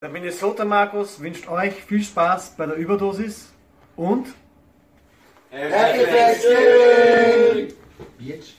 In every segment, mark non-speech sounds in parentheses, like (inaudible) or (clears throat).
Der Minnesota Markus wünscht euch viel Spaß bei der Überdosis und Happy Thanksgiving! Bitch.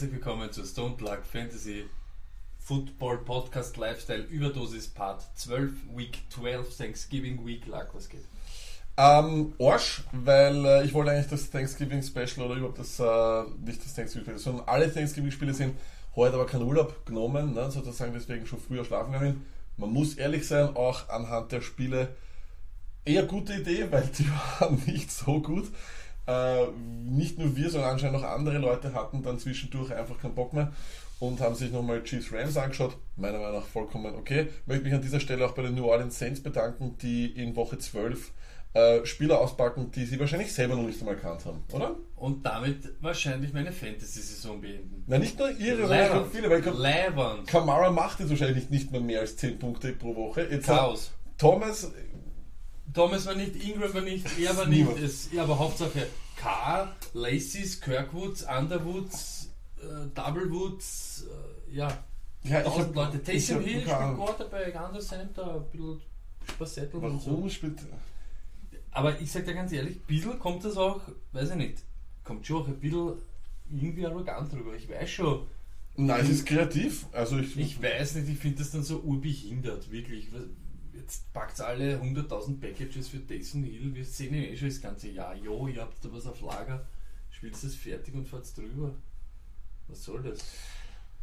Herzlich willkommen zur Stone Plug Fantasy Football Podcast Lifestyle Überdosis Part 12, Week 12, Thanksgiving Week. Lag, was geht? Ähm, Arsch, weil äh, ich wollte eigentlich das Thanksgiving Special oder überhaupt das, äh, nicht das Thanksgiving Special, sondern alle Thanksgiving Spiele sind heute aber kein Urlaub genommen, ne, sozusagen deswegen schon früher schlafen gegangen. Man muss ehrlich sein, auch anhand der Spiele eher gute Idee, weil die (laughs) waren nicht so gut. Äh, nicht nur wir, sondern anscheinend auch andere Leute hatten dann zwischendurch einfach keinen Bock mehr und haben sich nochmal Chiefs Rams angeschaut. Meiner Meinung nach vollkommen okay. Möchte mich an dieser Stelle auch bei den New Orleans Saints bedanken, die in Woche 12 äh, Spieler auspacken, die sie wahrscheinlich selber noch nicht einmal erkannt haben, oder? Und damit wahrscheinlich meine Fantasy-Saison beenden. Na, nicht nur ihre, sondern viele, weil Leiband. Kamara macht jetzt wahrscheinlich nicht mehr mehr als 10 Punkte pro Woche. Jetzt Chaos. Thomas, Thomas war nicht, Ingram war nicht, er war nicht. Es, ja, aber Hauptsache Carr, Lacey's, Kirkwoods, Underwoods, äh, Doublewoods, äh, ja. ja, Tausend hab, Leute. Taysom Hill spielt. Quarterback, Under Center, ein bisschen Spassettel und so. Spielt. Aber ich sag dir ganz ehrlich, ein bisschen kommt das auch, weiß ich nicht, kommt schon auch ein bisschen irgendwie arrogant drüber. Ich weiß schon, Nein, es ist kreativ. Also ich, ich weiß nicht, ich finde das dann so urbehindert, wirklich. Jetzt packt alle 100.000 Packages für Taysom Hill, wir sehen ihn eh schon das ganze Jahr. Jo, ihr habt da was auf Lager, spielt es fertig und fahrt drüber. Was soll das?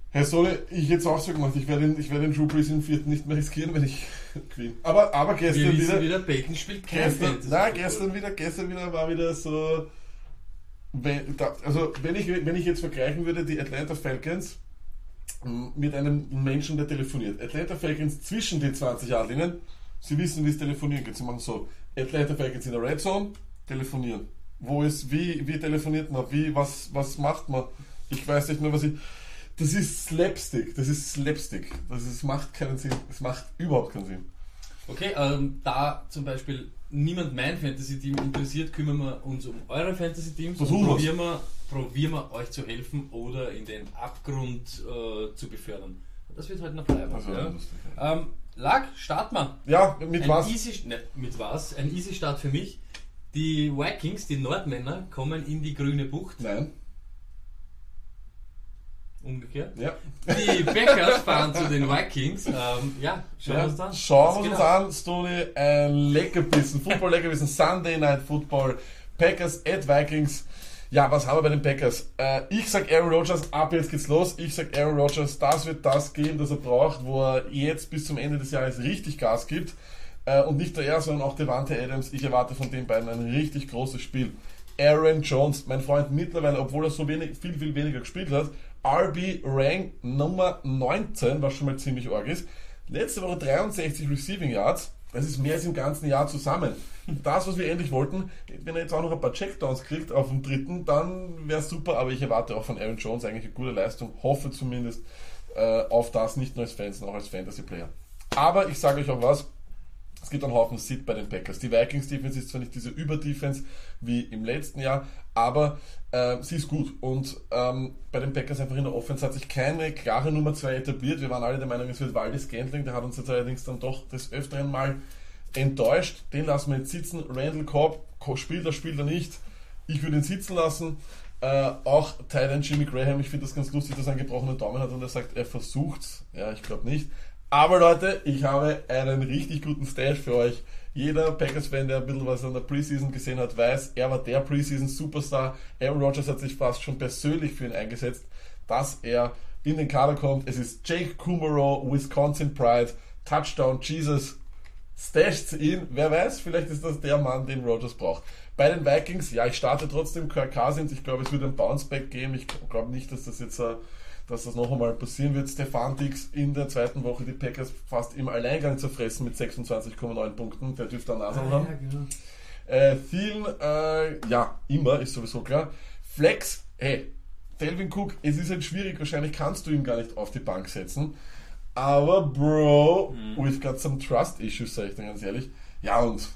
Herr Solle, ich hätte es auch so gemacht. Ich werde den, ich werde den Drew Brees im vierten nicht mehr riskieren, wenn ich (laughs) gewinne. Aber, aber Wir gestern wissen wieder, wieder, Bacon spielt kein gestern, nein, gestern wieder, gestern wieder war wieder so. Wenn, da, also wenn ich, wenn ich jetzt vergleichen würde, die Atlanta Falcons mit einem Menschen, der telefoniert. Atlanta Falcons zwischen den 20 Jahrlinien, sie wissen, wie es telefonieren geht. Sie machen so, Atlanta Falcons in der Red Zone, telefonieren. Wo ist, wie, wie telefoniert man, wie, was, was macht man? Ich weiß nicht mehr, was ich... Das ist Slapstick, das ist Slapstick. Das ist, macht keinen Sinn, es macht überhaupt keinen Sinn. Okay, ähm, da zum Beispiel niemand mein Fantasy-Team interessiert, kümmern wir uns um eure Fantasy-Teams und probieren wir, probieren wir euch zu helfen oder in den Abgrund äh, zu befördern. Das wird heute noch bleiben. Also, ja. ähm, Lag, start mal. Ja, mit Ein was? Easy, ne, mit was? Ein easy Start für mich. Die Vikings, die Nordmänner, kommen in die grüne Bucht. Nein. Umgekehrt. Ja. Die Packers fahren zu den Vikings. Ähm, ja, schauen wir Ja, uns dann. Schauen wir uns geht ab? an, Stony. Ein Leckerbissen, Football-Leckerbissen, Sunday Night Football, Packers at Vikings. Ja, was haben wir bei den Packers? Äh, ich sag Aaron Rodgers, ab jetzt geht's los. Ich sag Aaron Rodgers, das wird das geben, das er braucht, wo er jetzt bis zum Ende des Jahres richtig Gas gibt. Äh, und nicht nur er, sondern auch Devante Adams. Ich erwarte von den beiden ein richtig großes Spiel. Aaron Jones, mein Freund, mittlerweile, obwohl er so wenig, viel, viel weniger gespielt hat, RB Rank Nummer 19, was schon mal ziemlich arg ist. Letzte Woche 63 Receiving Yards. Das ist mehr als im ganzen Jahr zusammen. Das, was wir endlich wollten, wenn er jetzt auch noch ein paar Checkdowns kriegt auf dem dritten, dann wäre super. Aber ich erwarte auch von Aaron Jones eigentlich eine gute Leistung. Hoffe zumindest äh, auf das, nicht nur als Fans, sondern auch als Fantasy-Player. Aber ich sage euch auch was. Es gibt einen Haufen Sit bei den Packers. Die Vikings Defense ist zwar nicht diese Über-Defense wie im letzten Jahr, aber äh, sie ist gut. Und ähm, bei den Packers einfach in der Offense hat sich keine klare Nummer 2 etabliert. Wir waren alle der Meinung, es wird Waldes Gantling. Der hat uns jetzt allerdings dann doch des Öfteren mal enttäuscht. Den lassen wir jetzt sitzen. Randall Cobb spielt er, spielt er nicht. Ich würde ihn sitzen lassen. Äh, auch Tyler Jimmy Graham, ich finde das ganz lustig, dass er einen gebrochenen Daumen hat und er sagt, er versucht's. Ja, ich glaube nicht. Aber Leute, ich habe einen richtig guten Stash für euch. Jeder Packers-Fan, der ein bisschen was an der Preseason gesehen hat, weiß, er war der Preseason-Superstar. Aaron Rodgers hat sich fast schon persönlich für ihn eingesetzt, dass er in den Kader kommt. Es ist Jake Kumaro, Wisconsin Pride, Touchdown Jesus. Stasht ihn, wer weiß, vielleicht ist das der Mann, den Rodgers braucht. Bei den Vikings, ja, ich starte trotzdem Kirk Cousins. Ich glaube, es wird ein Bounceback geben. Ich glaube nicht, dass das jetzt, äh, dass das noch einmal passieren wird. Stefan Dix in der zweiten Woche die Packers fast im Alleingang zerfressen mit 26,9 Punkten. Der dürfte eine Nase haben. Ja, genau. Äh, Thielen, äh, ja, immer, ist sowieso klar. Flex, hey, Delvin Cook, es ist halt schwierig, wahrscheinlich kannst du ihn gar nicht auf die Bank setzen. Aber, Bro, we've got some trust issues, sag ich dir ganz ehrlich. Ja, und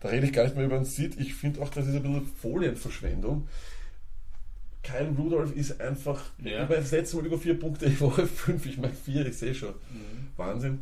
da rede ich gar nicht mehr über den Sid. Ich finde auch, das ist ein bisschen Folienverschwendung. Kyle Rudolph ist einfach, Ja. ich meine, das letzte Mal über vier Punkte, ich Woche fünf, ich meine vier, ich sehe schon. Wahnsinn.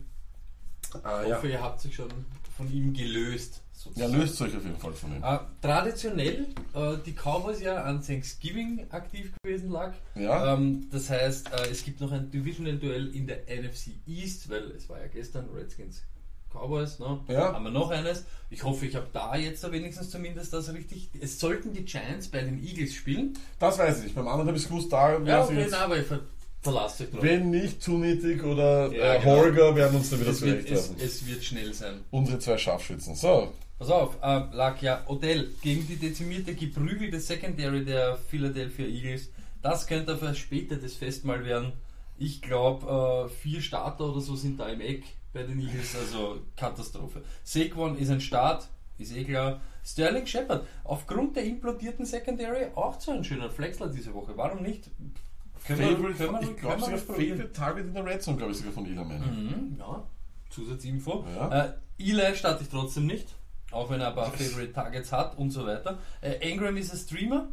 Ah, Ich ja. hoffe, ihr habt sich schon von ihm gelöst. ja, sozusagen. löst euch auf jeden Fall von ihm. Äh, traditionell, äh, die Cowboys ja an Thanksgiving aktiv gewesen lag. Ja. Ähm, das heißt, äh, es gibt noch ein Divisional-Duell in der NFC East, weil es war ja gestern Redskins Cowboys, ne? Ja. Haben wir noch eines. Ich hoffe, ich habe da jetzt wenigstens zumindest das richtig. Es sollten die Giants bei den Eagles spielen. Das weiß ich nicht. Beim anderen habe ich es gewusst, da Ja, okay, jetzt, na, aber ich ver verlasse euch drauf. wenn nicht Zunitig oder Ja, äh, genau. Holger werden uns dann wieder wird, es, zurechtlassen. es wird schnell sein. Unsere zwei Scharfschützen. So, Pass auf, äh, lag ja Odell gegen die dezimierte, geprügelte Secondary der Philadelphia Eagles. Das könnte ein späteres Festmahl werden. Ich glaube, äh, vier Starter oder so sind da im Eck bei den Eagles, also Katastrophe. Saquon ist ein Start, ist eh klar. Sterling Shepard, aufgrund der implodierten Secondary auch so ein schöner Flexler diese Woche. Warum nicht? Können wir- Favorite, können wir- ich glaube wir sogar? Favorite Target in der Red Zone, glaube ich sogar von Manning. Mhm, ja, Zusatzinfo. Ja. Äh, Eli starte ich trotzdem nicht, auch wenn er ein paar Favorite Targets hat und so weiter. Äh, Ingram ist ein Streamer.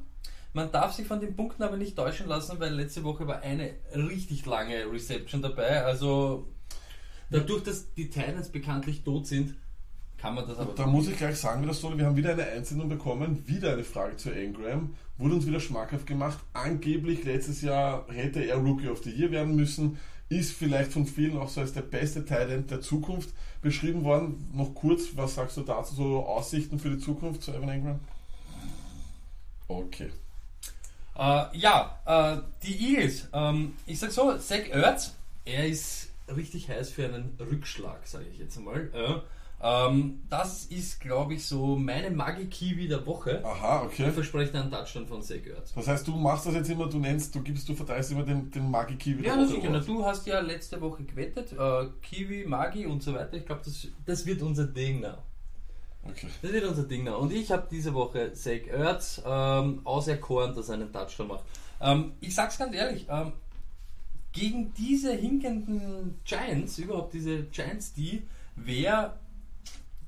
Man darf sich von den Punkten aber nicht täuschen lassen, weil letzte Woche war eine richtig lange Reception dabei. Also dadurch, dass die Titans bekanntlich tot sind, kann man das aber. Da muss ich gleich sagen, das wir haben wieder eine Einsendung bekommen, wieder eine Frage zu Engram, wurde uns wieder schmackhaft gemacht. Angeblich letztes Jahr hätte er Rookie of the Year werden müssen, ist vielleicht von vielen auch so als der beste Talent der Zukunft beschrieben worden. Noch kurz, was sagst du dazu, so Aussichten für die Zukunft zu Evan Engram? Okay. Äh, ja, äh, die Eagles. Ähm, ich sag so, Zach Ertz, er ist richtig heiß für einen Rückschlag, sage ich jetzt einmal. Äh, ähm, das ist, glaube ich, so meine Magi-Kiwi der Woche. Aha, Ich okay. verspreche einen Touchdown von Zach Ertz. Das heißt, du machst das jetzt immer, du nennst, du gibst, du verteilst immer den, den Magi-Kiwi Ja, der Woche. Na, Award. du hast ja letzte Woche gewettet, äh, Kiwi, Magi und so weiter. Ich glaube, das, das wird unser Ding now. Okay. Das wird unser Ding now. Und ich habe diese Woche Zach Ertz ähm, auserkoren, dass er einen Touchdown macht. Ähm, ich sag's ganz ehrlich, ähm, gegen diese hinkenden Giants, überhaupt diese Giants, die wäre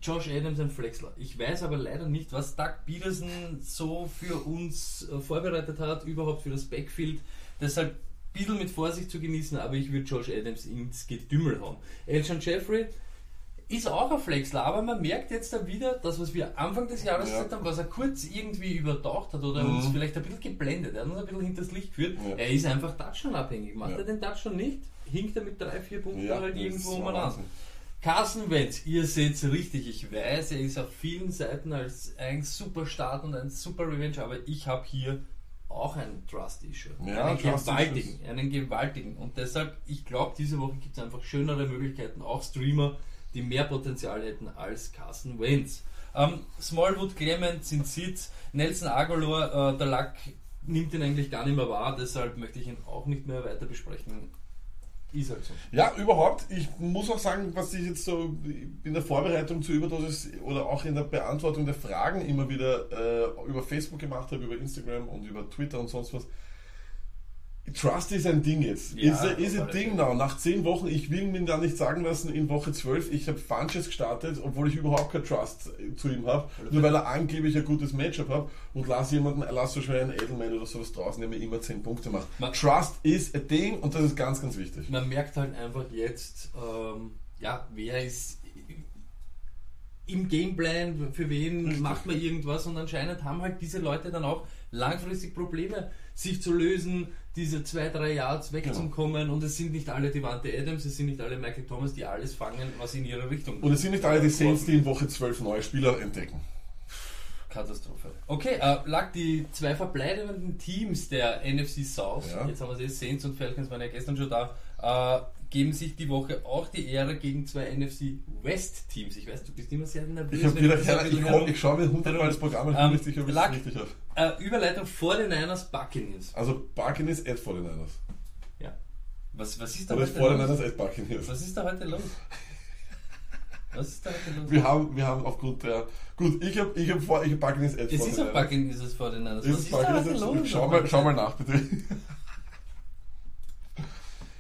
Josh Adams ein Flexler. Ich weiß aber leider nicht, was Doug Peterson so für uns äh, vorbereitet hat, überhaupt für das Backfield. Deshalb ein bisschen mit Vorsicht zu genießen, aber ich würde Josh Adams ins Getümmel hauen. Elton Jeffrey ist auch ein Flexler, aber man merkt jetzt da wieder, das, was wir Anfang des Jahres Ja. gesagt haben, was er kurz irgendwie übertaucht hat oder Mhm. uns vielleicht ein bisschen geblendet, er hat uns ein bisschen hinters Licht geführt. Ja. Er ist einfach Touchdown-abhängig. Macht er den Touchdown nicht, hinkt er mit drei, vier Punkten halt irgendwo um an. Carson Wentz, ihr seht es richtig, ich weiß, er ist auf vielen Seiten als ein super Start und ein super Revenge, aber ich habe hier auch ein Trust-Issue. Ja, einen Trust gewaltigen, einen gewaltigen. Und deshalb, ich glaube, diese Woche gibt es einfach schönere Möglichkeiten, auch Streamer, die mehr Potenzial hätten als Carson Wentz. Ähm, Smallwood, Clement sind Sitz, Nelson Agolor, äh, der Lack nimmt ihn eigentlich gar nicht mehr wahr, deshalb möchte ich ihn auch nicht mehr weiter besprechen. Ist halt so. Ja, überhaupt. Ich muss auch sagen, was ich jetzt so in der Vorbereitung zur Überdosis oder auch in der Beantwortung der Fragen immer wieder äh, über Facebook gemacht habe, über Instagram und über Twitter und sonst was. Trust ist ein Ding jetzt. Ja, ist is a Ding now. Nach zehn Wochen, ich will mir da nicht sagen lassen, in Woche 12, ich habe Funches gestartet, obwohl ich überhaupt kein Trust zu ihm habe, nur weil er angeblich ein gutes Matchup hat und lass jemanden, lass so schnell einen Edelman oder sowas draußen, der mir immer 10 Punkte macht. Man- Trust is a Ding und das ist ganz, ganz wichtig. man merkt halt einfach jetzt, ähm, ja, wer ist im Gameplan, für wen Richtig. macht man irgendwas und anscheinend haben halt diese Leute dann auch langfristig Probleme, sich zu lösen, diese zwei, drei Yards wegzukommen und es sind nicht alle Devante Adams, es sind nicht alle Michael Thomas, die alles fangen, was in ihre Richtung Und es sind nicht alle die Saints, die in Woche 12 neue Spieler entdecken. Katastrophe. Okay, äh, lag die zwei verbleibenden Teams der NFC South, Ja. jetzt haben wir sie, Saints und Falcons waren ja gestern schon da, äh, geben sich die Woche auch die Ehre gegen zwei NFC West Teams. Ich weiß, du bist immer sehr nervös. Ich, hab wenn wieder du das keine, ein ich, komm, ich schaue mir hundertmal das Programm an, ich bin Ähm, sicher, ob es richtig habe. Äh, Überleitung vor den Niners Buccaneers. Also Buccaneers at 49ers. Ja. Was, was ist da Oder heute 49ers los? at Buccaneers. Was ist da heute los? Was ist da heute los? Wir haben, wir haben aufgrund der. Gut, ich habe ich hab vor, ich habe Buccaneers Es vor ist den Niners. Bucking dieses vor den Niners. Ist Was es ist da Buccaneers heute los? Schau mal, schau mal nach, bitte. (laughs)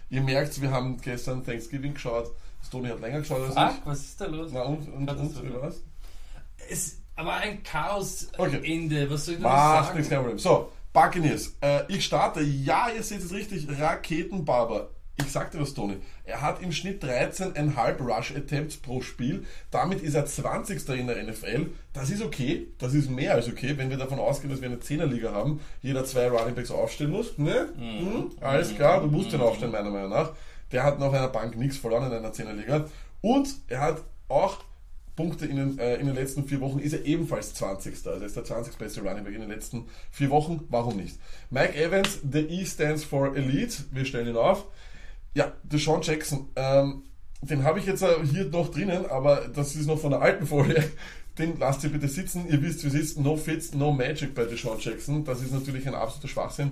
Ihr merkt, wir haben gestern Thanksgiving geschaut. Stoney hat länger geschaut als Ach, ich. was ist da los? Na und, und, und, über was? Es war ein Chaos Okay. Was soll ich Was, sagen? nichts kein Problem. So, Buccaneers. Äh, ich starte, ja, ihr seht es richtig, Raketenbarber. Ich sagte was, Tony. Er hat im Schnitt 13,5 Rush-Attempts pro Spiel. Damit ist er 20. in der NFL. Das ist okay. Das ist mehr als okay, wenn wir davon ausgehen, dass wir eine 10er-Liga haben. Jeder zwei Runningbacks aufstellen muss. Ne? Mhm. Alles klar, du musst den aufstellen, meiner Meinung nach. Der hat noch einer Bank nichts verloren in einer 10er-Liga. Und er hat auch Punkte in den, äh, in den letzten vier Wochen ist er ebenfalls 20. Also er ist der 20. beste Running Back in den letzten vier Wochen. Warum nicht? Mike Evans, the E stands for Elite. Wir stellen ihn auf. Ja, Deshaun Jackson. Ähm, den habe ich jetzt hier noch drinnen, aber das ist noch von der alten Folie. Den lasst ihr bitte sitzen. Ihr wisst, wie es ist. No Fits, no Magic bei Deshaun Jackson. Das ist natürlich ein absoluter Schwachsinn.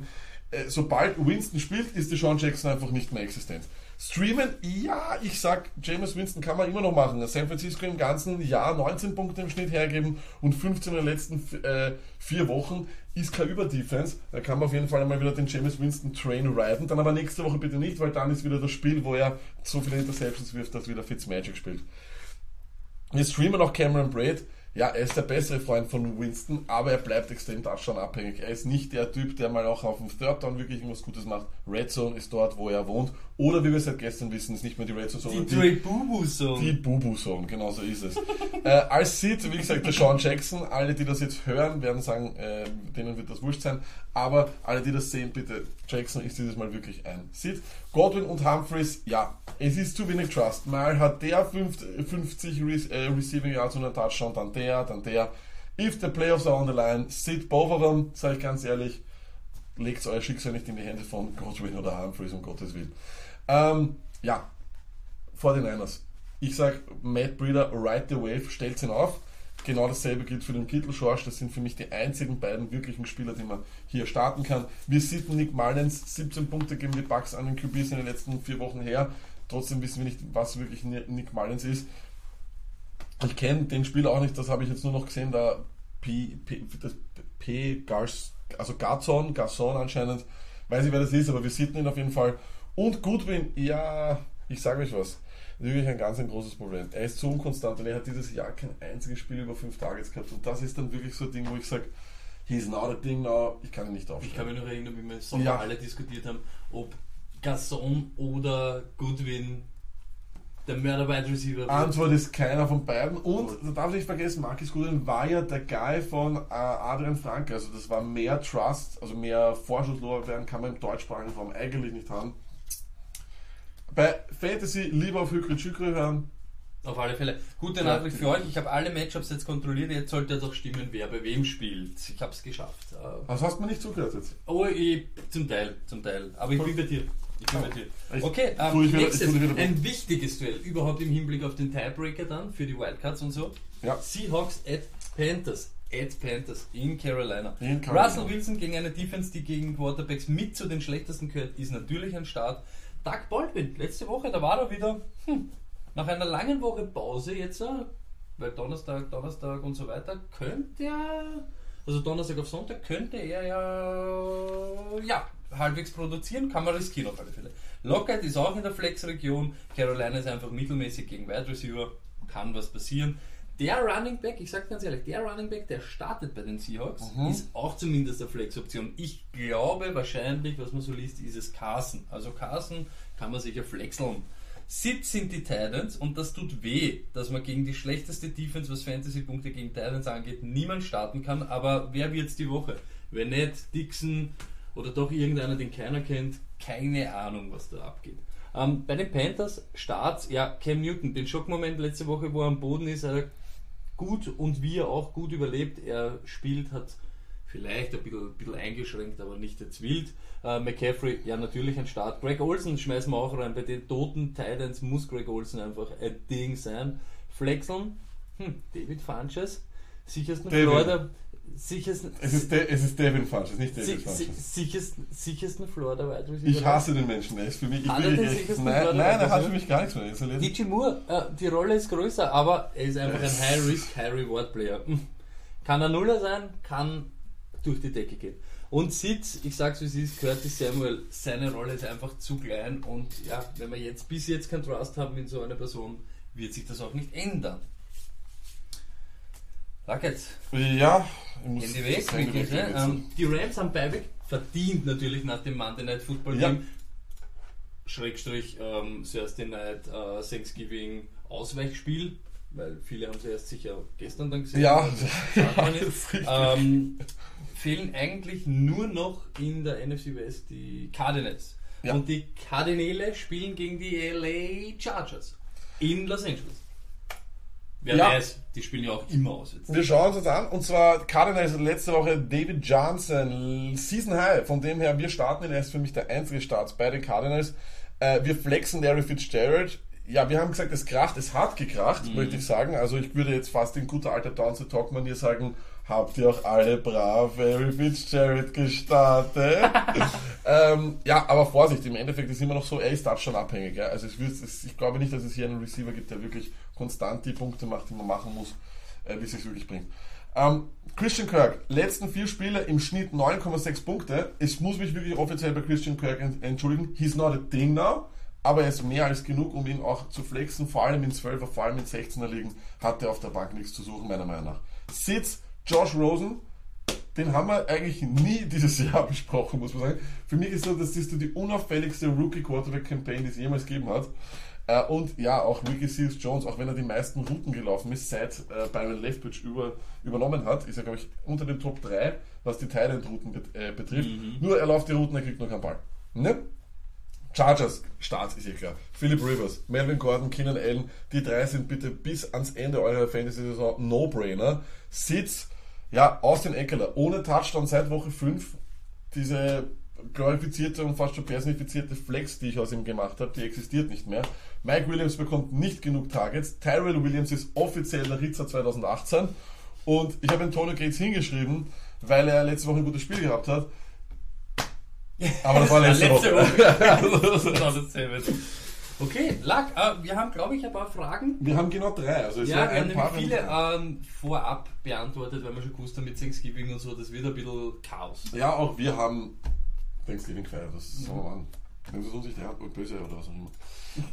Äh, sobald Winston spielt, ist Deshaun Jackson einfach nicht mehr existent. Streamen, ja, ich sag, James Winston kann man immer noch machen. San Francisco im ganzen Jahr 19 Punkte im Schnitt hergeben und 15 in den letzten äh, vier Wochen ist kein Überdefense. Da kann man auf jeden Fall einmal wieder den James Winston Train riden. Dann aber nächste Woche bitte nicht, weil dann ist wieder das Spiel, wo er so viele Interceptions wirft, dass wieder Fitzmagic spielt. Wir streamen auch Cameron Braid. Ja, er ist der bessere Freund von Winston, aber er bleibt extrem Touchdown abhängig. Er ist nicht der Typ, der mal auch auf dem Third Down wirklich irgendwas Gutes macht. Red Zone ist dort, wo er wohnt. Oder wie wir seit gestern wissen, ist nicht mehr die Red Zone, Die sondern die, Dre Bubu Song. die Bubu-Zone, genau so ist es. (laughs) äh, als Sid, wie gesagt, der Sean Jackson, alle, die das jetzt hören, werden sagen, äh, denen wird das wurscht sein, aber alle, die das sehen, bitte, Jackson ist dieses Mal wirklich ein Sid. Godwin und Humphreys, ja, es ist zu wenig Trust. Mal hat der 50, 50 Re äh, Receiving Yards und einen Touchdown, dann der, dann der. If the playoffs are on the line, Sid both of them, sage ich ganz ehrlich, legt euer Schicksal nicht in die Hände von Godwin oder Humphreys, um Gottes Willen. Ähm, ja, vor den Niners. Ich sag Matt Breeder, ride the wave, stellt ihn auf. Genau dasselbe gilt für den Kittel Schorsch. Das sind für mich die einzigen beiden wirklichen Spieler, die man hier starten kann. Wir sehen Nick Mullins 17 Punkte gegen die Bucks an den QBs in den letzten vier Wochen her. Trotzdem wissen wir nicht, was wirklich Nick Mullins ist. Ich kenne den Spieler auch nicht, das habe ich jetzt nur noch gesehen, da P, P, das P Gars, also Garzon, Garson anscheinend, weiß ich wer das ist, aber wir sehen ihn auf jeden Fall. Und Goodwin, ja, ich sage euch was, wirklich ein ganz ein großes Problem. Er ist zu unkonstant und er hat dieses Jahr kein einziges Spiel über fünf Targets gehabt und das ist dann wirklich so ein Ding, wo ich sage, he's not a thing now, ich kann ihn nicht Ich kann aufstellen. mich noch erinnern, wie wir Sommer Ja. alle diskutiert haben, ob Gasson oder Goodwin der Mörder-Wide Receiver wird. Antwort ist keiner von beiden. Und da darf ich nicht vergessen, Marcus Goodwin war ja der Guy von äh, Adrian Franke. Also das war mehr Trust, also mehr Vorschusslorbeeren kann man im deutschsprachigen Raum eigentlich nicht haben. Bei Fantasy lieber auf Hükri Chükri hören. Auf alle Fälle. Gute Ja. Nachricht für euch. Ich habe alle Matchups jetzt kontrolliert. Jetzt sollte jetzt auch stimmen, wer bei wem spielt. Ich habe es geschafft. Äh, Was hast du mir nicht zugehört jetzt? Oh, ich, zum Teil, zum Teil. Aber ich bin bei dir. Ich bin bei dir. Okay, ähm, ich wieder- nächstes, ein wichtiges Duell, überhaupt im Hinblick auf den Tiebreaker dann, für die Wildcards und so. Ja. Seahawks at Panthers. At Panthers in Carolina. In Carolina. Russell Wilson gegen eine Defense, die gegen Quarterbacks mit zu den schlechtesten gehört, ist natürlich ein Start. Doug Baldwin, letzte Woche, da war er wieder, hm, nach einer langen Woche Pause jetzt, äh, weil Donnerstag, Donnerstag und so weiter, könnte er, also Donnerstag auf Sonntag, könnte er ja, ja, halbwegs produzieren, kann man riskieren auf alle Fälle. Lockett ist auch in der Flex-Region, Carolina ist einfach mittelmäßig gegen Wide Receiver, kann was passieren. Der Running Back, ich sag ganz ehrlich, der Running Back, der startet bei den Seahawks, ist auch zumindest eine Flex-Option. Ich glaube wahrscheinlich, was man so liest, ist es Carson. Also Carson kann man sicher flexeln. Sitz sind die Titans und das tut weh, dass man gegen die schlechteste Defense, was Fantasy-Punkte gegen Titans angeht, niemand starten kann. Aber wer wird's die Woche? Wenn nicht Dixon oder doch irgendeiner, den keiner kennt, keine Ahnung, was da abgeht. Ähm, bei den Panthers Starts, ja, Cam Newton, den Schockmoment letzte Woche, wo er am Boden ist, hat er gut und wie er auch gut überlebt. Er spielt, hat vielleicht ein bisschen, ein bisschen eingeschränkt, aber nicht jetzt wild. Äh, McCaffrey, ja, natürlich ein Start. Greg Olsen schmeißen wir auch rein. Bei den toten Titans muss Greg Olsen einfach ein Ding sein. Flexeln, hm, David Funches, sichersten David. Florida, sichersten, Es ist, De es ist Devin Funch, es ist nicht si David si Funch. sichersten, sichersten Florida Wide Receiver. Ich hasse den Menschen, er ist für mich. Ich er will echt, nein, nein, er hat für mich gar nichts mehr. Er DJ Moore, äh, die Rolle ist größer, aber er ist einfach ein High-Risk, High-Reward-Player. Hm. Kann ein Nuller sein, kann durch die Decke gehen. Und Sitz, ich sag's wie es ist, Curtis Samuel, seine Rolle ist einfach zu klein und ja, wenn wir jetzt bis jetzt keinen Trust haben in so eine Person, wird sich das auch nicht ändern. Racket, Ja, ich muss Handy weg, das Handy wirklich, ne? jetzt. ähm, Die Rams haben Beiweg verdient natürlich nach dem Monday Night Football Ja. Game. Schrägstrich ähm, Thursday Night äh, Thanksgiving Ausweichspiel, weil viele haben sie erst sicher gestern dann gesehen. Ja, Also, ja, (laughs) richtig. ähm, fehlen eigentlich nur noch in der NFC West die Cardinals. Ja. Und die Cardinale spielen gegen die LA Chargers in Los Angeles. Wer Ja. weiß, die spielen ja auch immer aus jetzt. Wir schauen uns das an. Und zwar Cardinals letzte Woche David Johnson, Season High. Von dem her, wir starten ihn. Er ist für mich der einzige Start bei den Cardinals. Äh, wir flexen Larry Fitzgerald. Ja, wir haben gesagt, es kracht, es hat gekracht, möchte ich sagen. Also ich würde jetzt fast in guter alter Down to Talk Manier sagen, habt ihr auch alle brav Larry Fitzgerald gestartet? (laughs) ähm, ja, aber Vorsicht, im Endeffekt ist immer noch so, er ist schon abhängig. Ja? Also es, ich glaube nicht, dass es hier einen Receiver gibt, der wirklich konstant die Punkte macht, die man machen muss, äh, bis es wirklich bringt. Ähm, Christian Kirk, letzten vier Spiele im Schnitt 9,6 Punkte. Ich muss mich wirklich offiziell bei Christian Kirk ent- entschuldigen. He's not a thing now, aber er ist mehr als genug, um ihn auch zu flexen. Vor allem in 12er, vor allem in 16er Ligen hat er auf der Bank nichts zu suchen, meiner Meinung nach. Sitz, Josh Rosen, den haben wir eigentlich nie (laughs) dieses Jahr besprochen, muss man sagen. Für mich ist so, das ist die unauffälligste Rookie-Quarterback-Campaign, die es jemals gegeben hat. Äh, und ja, auch Ricky Seals Jones, auch wenn er die meisten Routen gelaufen ist, seit äh, Byron Leftwich über, übernommen hat, ist er, glaube ich, unter den Top 3, was die Thailand-Routen bet äh, betrifft. Nur er läuft die Routen, er kriegt nur keinen Ball. Ne? Chargers, Start ist eh klar. Philip Rivers, Melvin Gordon, Keenan Allen, die drei sind bitte bis ans Ende eurer Fantasy-Saison No-Brainer. Sitz, ja, Austin Eckler, ohne Touchdown seit Woche 5. Diese glorifizierte und fast schon personifizierte Flex, die ich aus ihm gemacht habe, die existiert nicht mehr. Mike Williams bekommt nicht genug Targets. Tyrell Williams ist offiziell der Ritzer 2018. Und ich habe Antonio Gates hingeschrieben, weil er letzte Woche ein gutes Spiel gehabt hat. Aber das war (laughs) letzte, Letzte Woche. (laughs) Okay, Lack, äh, wir haben, glaube ich, ein paar Fragen. Wir haben genau drei. Also Ja, wir haben nämlich viele ähm, vorab beantwortet, weil wir schon gewusst haben mit Thanksgiving und so, das wird ein bisschen Chaos. Ja, auch wir haben Thanksgiving gefeiert. Das ist so an. Wenn es uns nicht der böse oder was auch immer.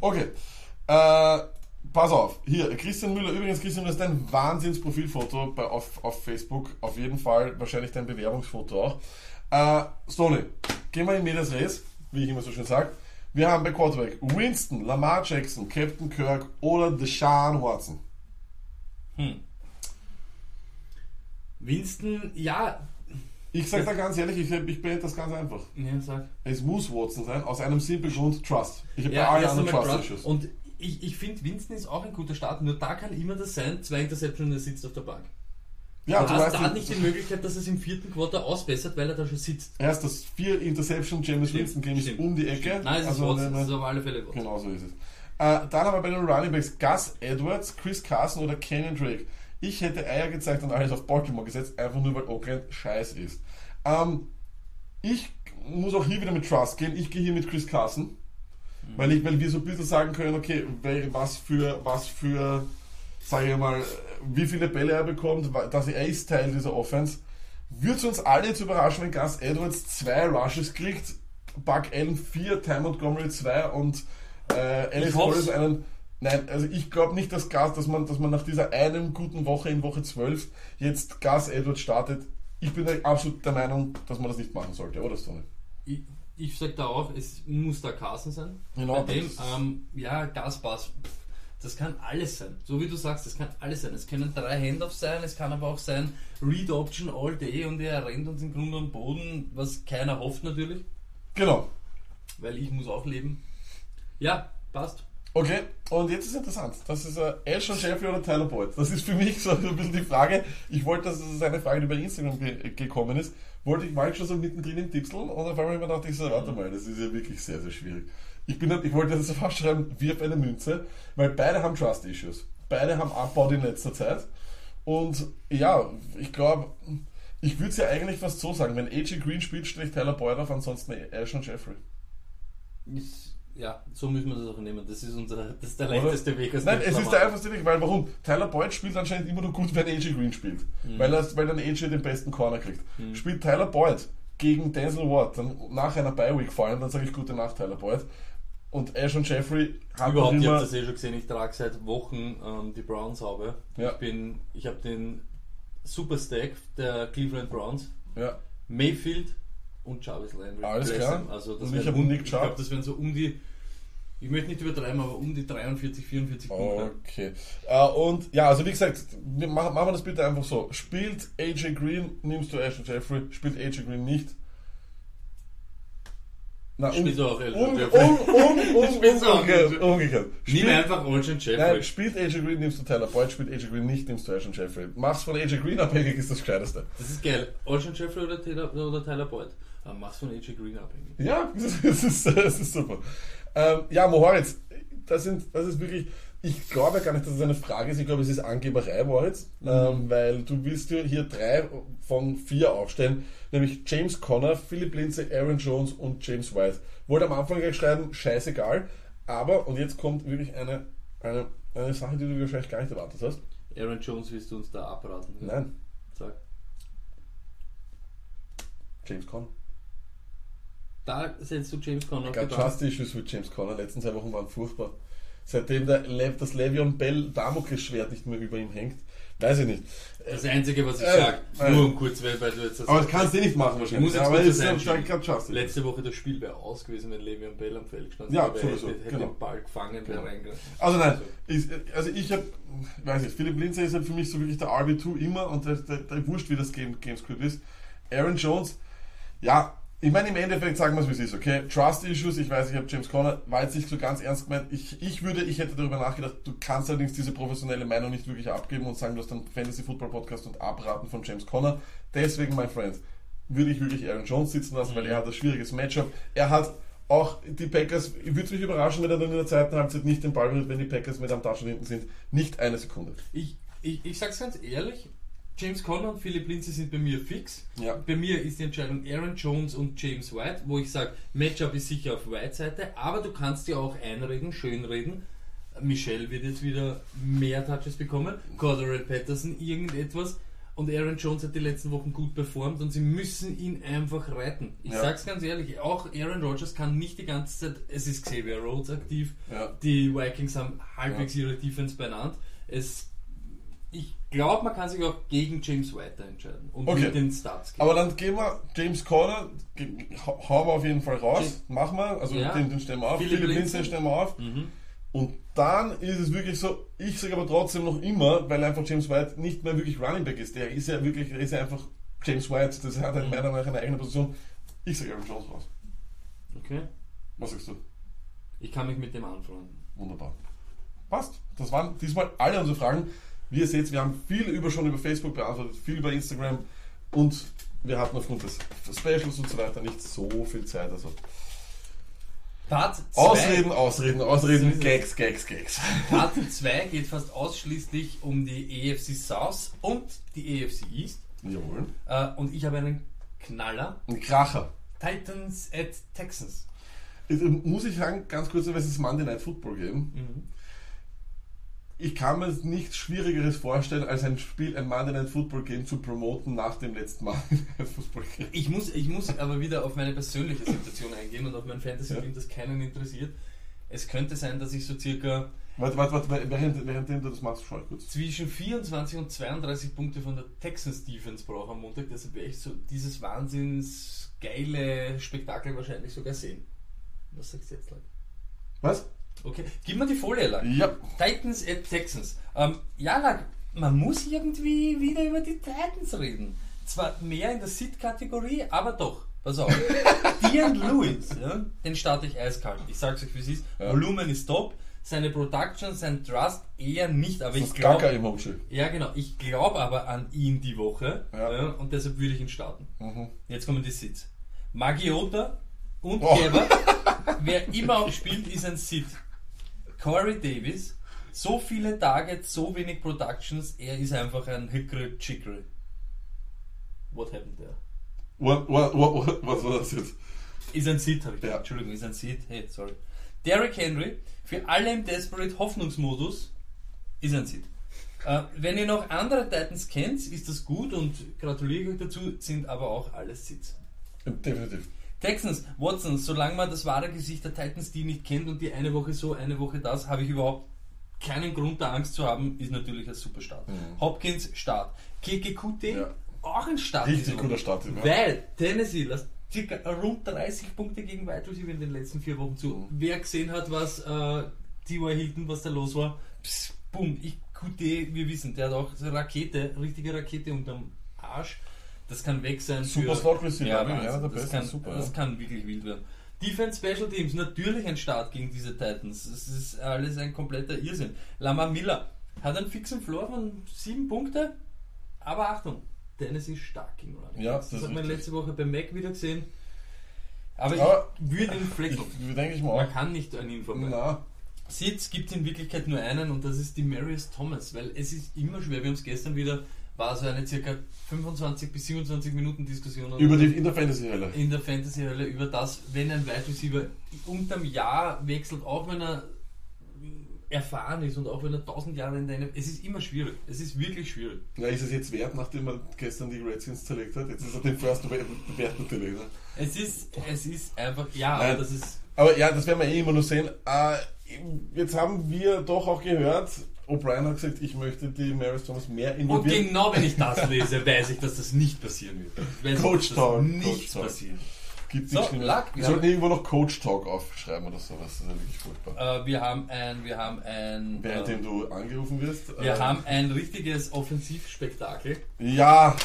Okay. Äh, pass auf. Hier, Christian Müller. Übrigens, Christian Müller ist ein Wahnsinns-Profilfoto bei, auf, auf Facebook. Auf jeden Fall wahrscheinlich dein Bewerbungsfoto auch. Äh, Stoney, gehen wir in Medias Res, wie ich immer so schön sage. Wir haben bei Quarterback Winston, Lamar Jackson, Captain Kirk oder Deshaun Watson. Winston, ja. Ich sage da ganz ehrlich, ich, ich beende das ganz einfach. Ja, sag. Es muss Watson sein, aus einem simplen Grund, Trust. Ich habe Ja, bei allen anderen Trust-Issues. Trust. Und ich, ich finde, Winston ist auch ein guter Start, nur da kann immer das sein, zwei Interceptions und er sitzt auf der Bank. Ja, du du hast weißt, da nicht die Möglichkeit, dass es im vierten Quarter ausbessert, weil er da schon sitzt. erst das vier Interception James Stimmt, Winston Game ist stimmt, um die Ecke. Nein, es ist Also, Watson, ne, das ist auf alle Fälle Watson. Genau so ist es. Äh, dann haben wir bei den Running Backs Gus Edwards, Chris Carson oder Kenyon Drake. Ich hätte Eier gezeigt und alles auf Baltimore gesetzt, einfach nur weil Oakland scheiß ist. Ähm, ich muss auch hier wieder mit Trust gehen. Ich gehe hier mit Chris Carson. Weil, ich, weil wir so ein bisschen sagen können, okay, was für, was für, sage ich mal, wie viele Bälle er bekommt, dass er ist Teil dieser Offense. Würde es uns alle jetzt überraschen, wenn Gus Edwards zwei Rushes kriegt, Buck Allen 4, Ty Montgomery 2 und äh, Alice. Collins einen. Nein, also ich glaube nicht, dass Gus, dass man, dass man nach dieser einen guten Woche in Woche 12 jetzt Gus Edwards startet. Ich bin da absolut der Meinung, dass man das nicht machen sollte, oder Stoney? Ich, ich sag da auch, es muss da Carson sein. Genau, Bei dem, das- ähm, ja, Gaspass, das kann alles sein. So wie du sagst, das kann alles sein. Es können drei Handoffs sein, es kann aber auch sein Read Option all day und er rennt uns im Grunde am Boden, was keiner hofft natürlich, Genau. weil ich muss auch leben. Ja, passt. Okay, und jetzt ist interessant. Das ist äh, Ashon Jeffrey oder Tyler Boyd. Das ist für mich so ein bisschen die Frage. Ich wollte, dass es eine Frage, die bei Instagram ge gekommen ist. Wollte ich, schon so mittendrin im Tipsel und auf einmal dachte ich so, warte mal, das ist ja wirklich sehr, sehr schwierig. Ich, bin, ich wollte das (laughs) fast schreiben, wirf eine Münze, weil beide haben Trust-Issues. Beide haben Abbau in letzter Zeit. Und ja, ich glaube, Ich würde es ja eigentlich fast so sagen, wenn AJ Green spielt, ich Tyler Boyd auf, ansonsten Ashton Jeffrey. Ist, ja, so müssen wir das auch nehmen. Das ist, unser, das ist der Oder? leichteste Weg. Nein, es ist der einfachste Weg, weil warum? Tyler Boyd spielt anscheinend immer nur gut, wenn AJ Green spielt. Mhm. Weil, er, weil dann AJ den besten Corner kriegt. Spielt Tyler Boyd gegen Denzel Ward, dann nach einer Bye-Week vor allem, dann sage ich gute Nacht, Tyler Boyd. Und Ashton Jeffrey hat noch Überhaupt, ihr habt das eh schon gesehen, ich trage seit Wochen ähm, die Browns Haube. Ja. Ich bin, ich habe den Super Stack der Cleveland Browns, Ja, Mayfield und Jarvis Landry. Alles klar. Also das Und ich wären hab um- Nick Ich Chubb. glaube, das wären so um die, ich möchte nicht übertreiben, aber um die 43, 44 Punkte. Okay. Äh, und ja, also wie gesagt, wir machen, machen wir das bitte einfach so. Spielt AJ Green, nimmst du Ashton Jeffrey, spielt AJ Green nicht. Na, Spielt auch um, Ashton um, Jeffrey. um, um, (laughs) um, auch umgekehrt, umgekehrt. Nimm einfach Olsen Jeffrey. Nein, spielt AJ Green, nimmst du Tyler Boyd, spielt AJ Green nicht, nimmst du Ashton Jeffrey. Mach's von AJ Green abhängig, ist das Gescheiteste. Das ist geil. Olsen Jeffrey oder Tyler, oder Tyler Boyd? Aber mach's von AJ Green abhängig. Ja, (laughs) das ist, das ist super. Ähm, ja, Moritz, das, sind, das ist wirklich, ich glaube gar nicht, dass es eine Frage ist, ich glaube, es ist Angeberei, Moritz, ähm, weil du willst dir hier drei von vier aufstellen, nämlich James Conner, Philip Lindsay, Aaron Jones und James White. Wollte am Anfang gleich schreiben, scheißegal, aber, und jetzt kommt wirklich eine, eine, eine Sache, die du wahrscheinlich gar nicht erwartet hast. Aaron Jones willst du uns da abraten? Nein, Sag. James Conner. Da setzt du James Conner auf Ich. Trust Issues mit James Conner. Letzten zwei Wochen waren furchtbar. Seitdem der das Le'Veon Bell Damoklesschwert nicht mehr über ihm hängt, weiß ich nicht. Das Einzige, was ich Äh, sage, äh. nur um kurz, weil, weil du jetzt das Aber das kannst du nicht machen Ich wahrscheinlich. muss ja, aber ist das ein einschieben. starker Trust. Letzte Woche das Spiel wäre aus gewesen, wenn Le'Veon Bell am Feld gestanden Ja, sowieso, hätte, hätte genau. den Ball gefangen, wäre reingegangen. Also nein, ist, also ich habe, weiß nicht, Philipp Lindsay ist halt für mich so wirklich der RB2 immer und der, der, der wurscht, wie das Game, Gamescript ist. Aaron Jones, ja, ich meine im Endeffekt sagen wir es, wie es ist, okay? Trust Issues, ich weiß, ich habe James Conner, war jetzt nicht so ganz ernst gemeint. Ich, ich würde, ich hätte darüber nachgedacht, du kannst allerdings diese professionelle Meinung nicht wirklich abgeben und sagen, du hast einen Fantasy Football Podcast und abraten von James Conner. Deswegen, mein Freund, würde ich wirklich Aaron Jones sitzen lassen, weil er hat ein schwieriges Matchup. Er hat auch die Packers, ich würde mich überraschen, wenn er dann in der zweiten Halbzeit nicht den Ball berührt, wenn die Packers mit am Touchdown hinten sind. Nicht eine Sekunde. Ich, ich, ich sag's ganz ehrlich, James Conner und Philip Lindsay sind bei mir fix. Ja. Bei mir ist die Entscheidung Aaron Jones und James White, wo ich sage, Matchup ist sicher auf White-Seite, aber du kannst dir auch einreden, schönreden. Michelle wird jetzt wieder mehr Touches bekommen, Cordero Patterson irgendetwas und Aaron Jones hat die letzten Wochen gut performt und sie müssen ihn einfach reiten. Ich Ja. sag's ganz ehrlich, auch Aaron Rodgers kann nicht die ganze Zeit, es ist Xavier Rhodes aktiv, Ja. die Vikings haben halbwegs ihre Defense benannt. Es, ich glaube, man kann sich auch gegen James White entscheiden und Okay. mit den Starts gehen. Aber dann gehen wir, James Conner, hauen wir auf jeden Fall raus, machen wir, also Ja. den, den stellen wir auf, Philipp Lindsay. Stellen wir auf. Mhm. Und dann ist es wirklich so, ich sage aber trotzdem noch immer, weil einfach James White nicht mehr wirklich Running Back ist, der ist ja wirklich, er ist ja einfach James White, das hat halt meiner Meinung nach eine eigene Position. Ich sage Aaron Jones raus. Okay. Was sagst du? Ich kann mich mit dem anfreunden. Wunderbar. Passt. Das waren diesmal alle unsere Fragen. Wie ihr seht, wir haben viel über schon über Facebook beantwortet, viel über Instagram und wir hatten aufgrund des Specials und so weiter nicht so viel Zeit. Also Part 2 Ausreden, Ausreden, So Ausreden, es. Gags, Gags, Gags. Part 2 geht fast ausschließlich um die EFC South und die EFC East. Jawohl. Äh, und ich habe einen Knaller. Ein Kracher. Titans at Texans. Jetzt, ähm, Muss ich sagen, ganz kurz, weil es ist Monday Night Football geben. Mhm. Ich kann mir nichts Schwierigeres vorstellen, als ein Spiel, ein Monday Night Football Game zu promoten nach dem letzten Monday Night (laughs) Football Game. Ich muss, ich muss aber wieder auf meine persönliche Situation eingehen und auf mein Fantasy-Team, das keinen interessiert. Es könnte sein, dass ich so circa Warte, warte, warte, während, währenddem du das machst, schau kurz. zwischen 24 und 32 Punkte von der Texans Defense brauche am Montag. Deshalb werde ich so dieses wahnsinns geile Spektakel wahrscheinlich sogar sehen. Was sagst du jetzt, Leute? Was? Okay, gib mir die Folie, Lack. Ja. Titans at Texans. Ähm, ja, Lack, man muss irgendwie wieder über die Titans reden. Zwar mehr in der Sit-Kategorie, aber doch. Pass auf. (laughs) Dion Lewis, ja, den starte ich eiskalt. Ich sag's euch, wie es ist. Ja. Volumen ist top. Seine Production, sein Trust eher nicht, aber Das ich glaube. Ja, genau. Ich glaube aber an ihn die Woche Ja. ja, und deshalb würde ich ihn starten. Mhm. Jetzt kommen die Sits. Magiota und Oh. Geber. (laughs) Wer immer auch spielt, ist ein Sit. Corey Davis, so viele Targets, so wenig Productions, er ist einfach ein Hickory Chickory. What happened there? What, what, what, was war das jetzt? Ist ein Seed, habe ich Ja. gesagt. Entschuldigung, ist ein Seed. Hey, sorry. Derrick Henry, für alle im Desperate Hoffnungsmodus, ist ein Seed. Äh, wenn ihr noch andere Titans kennt, ist das gut und gratuliere euch dazu, sind aber auch alles Seeds. Definitiv. Texans, Watson, solange man das wahre Gesicht der Titans die nicht kennt und die eine Woche so, eine Woche das, habe ich überhaupt keinen Grund da Angst zu haben, ist natürlich ein super Start. Hopkins, Start. Kekekute, Mhm. Ja. auch ein Start. Richtig guter Start. Ja. Weil Tennessee lässt circa rund 30 Punkte gegen Wide Receiver in den letzten vier Wochen zu. Mhm. Wer gesehen hat, was äh, T.Y. Hilton, was da los war, pss, bumm, ich QT, wir wissen, der hat auch Rakete, richtige Rakete unterm Arsch. Das kann weg sein. Super Slot Receiver, ja, Wahnsinn. der das, kann, super, das ja. kann wirklich wild werden. Defense Special Teams, natürlich ein Start gegen diese Titans. Das ist alles ein kompletter Irrsinn. Lamar Miller hat einen fixen Floor von sieben Punkte, aber Achtung, Dennis ist stark gegen Running. Ja, das, das hat man letzte Woche bei Mac wieder gesehen. Aber, Aber ich würde ihn Ich, flexen. denke ich mal Man kann nicht an ihn vorbei. Na, Sitz gibt es in Wirklichkeit nur einen und das ist die Marius Thomas, weil es ist immer schwer, wir haben es gestern wieder, war so eine circa 25 bis 27 Minuten Diskussion über die, in der Fantasy-Hölle. in der Fantasy-Hölle über das, wenn ein Wide Receiver unterm Jahr wechselt, auch wenn er erfahren ist und auch wenn er 1000 Jahre in der NFL, es ist immer schwierig, es ist wirklich schwierig. Na, ist es jetzt wert, nachdem man gestern die Redskins zerlegt hat? Jetzt ist er den First wert natürlich. Ne? Es ist, es ist einfach, ja, Nein. aber das ist, Aber ja, das werden wir eh immer nur sehen. Äh, jetzt haben wir doch auch gehört, O'Brien hat gesagt, ich möchte die Maris Thomas mehr und involvieren. genau wenn ich das lese, (laughs) weiß ich, dass das nicht passieren wird. Coach Talk, nicht Coach Talk. passieren. Gibt So. Lack, wir sollten irgendwo noch Coach Talk aufschreiben oder sowas. Das ist ja wirklich furchtbar. Äh, wir haben ein, wir haben ein, Währenddem äh, du angerufen wirst. wir äh, haben ein richtiges Offensivspektakel. Ja,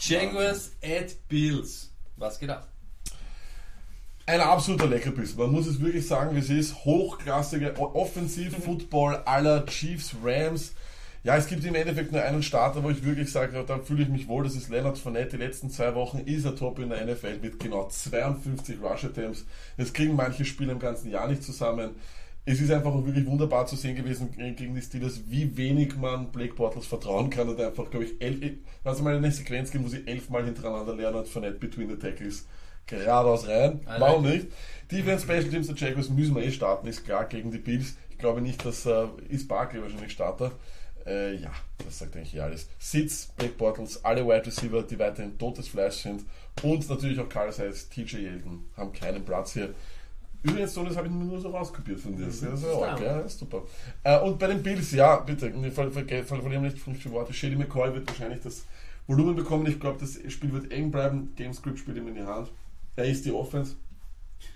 Jaguars at Bills. Was geht ab? Ein absoluter Leckerbiss. Man muss es wirklich sagen, wie es ist. Hochklassige Offensiv-Football aller Chiefs, Rams. Ja, es gibt im Endeffekt nur einen Starter, wo ich wirklich sage, da fühle ich mich wohl. Das ist Leonard Fournette. Die letzten zwei Wochen ist er top in der NFL mit genau 52 Rush-Attempts. Das kriegen manche Spieler im ganzen Jahr nicht zusammen. Es ist einfach wirklich wunderbar zu sehen gewesen gegen die Steelers, wie wenig man Blake Bortles vertrauen kann und einfach, glaube ich, elf, lass mal eine Sequenz geben, wo sie elfmal hintereinander Leonard Fournette between the tackles geradeaus rein. I Warum like nicht? Defense Special Teams der Jaguars müssen wir eh starten, ist klar, gegen die Bills. Ich glaube nicht, dass äh, ist Barkley wahrscheinlich Starter. Äh, ja, das sagt eigentlich eh alles. Sitz, Blake Bortles, alle Wide Receiver, die weiterhin totes Fleisch sind und natürlich auch Carlos Hayes, TJ Yeldon haben keinen Platz hier. Übrigens, so das habe ich nur so rauskopiert von dir. Das ist ja arg, ja, super. Äh, und bei den Bills, ja, bitte, wir ver- ver- ver- verlieren nicht fünf Worte. Shady McCoy wird wahrscheinlich das Volumen bekommen. Ich glaube, das Spiel wird eng bleiben. Gamescript spielt ihm in die Hand. Er ist die Offense.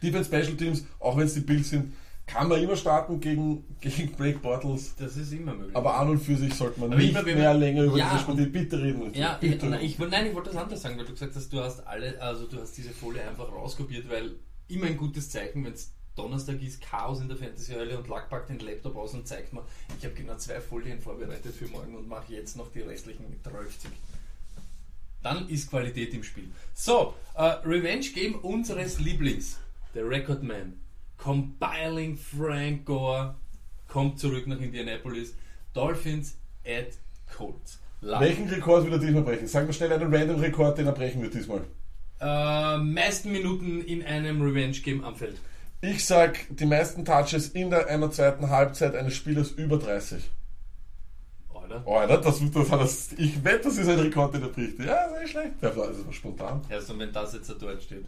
Defense Special Teams, auch wenn es die Bills sind, kann man immer starten gegen, (laughs) gegen Blake Bortles. Das ist immer möglich. Aber an und für sich sollte man Aber nicht immer, mehr länger über Ja, dieses Spiel bitte reden. Ja, bitte. ich, nein, ich, nein, ich wollte das anders sagen, weil du gesagt hast, du hast alle, also du hast diese Folie einfach rauskopiert, weil immer ein gutes Zeichen, wenn es Donnerstag ist, Chaos in der Fantasy-Hölle und Lack packt den Laptop aus und zeigt mir, ich habe genau zwei Folien vorbereitet für morgen und mache jetzt noch die restlichen 30. Dann ist Qualität im Spiel. So, äh, Revenge Game unseres Lieblings, der Record Man, Compiling Frank Gore, kommt zurück nach Indianapolis, Dolphins at Colts. Lack. Welchen Rekord will er diesmal brechen? Sagen wir schnell einen random Rekord, den er brechen wird diesmal. Äh, meisten Minuten in einem Revenge-Game am Feld. Ich sag, die meisten Touches in der einer zweiten Halbzeit eines Spielers über 30. Oder? Oh, Alter, das, das das, ich wette, das ist ein Rekord, den er bricht. Ja, ist nicht schlecht. Ja, das ist aber spontan. Erst und wenn das jetzt da dort steht.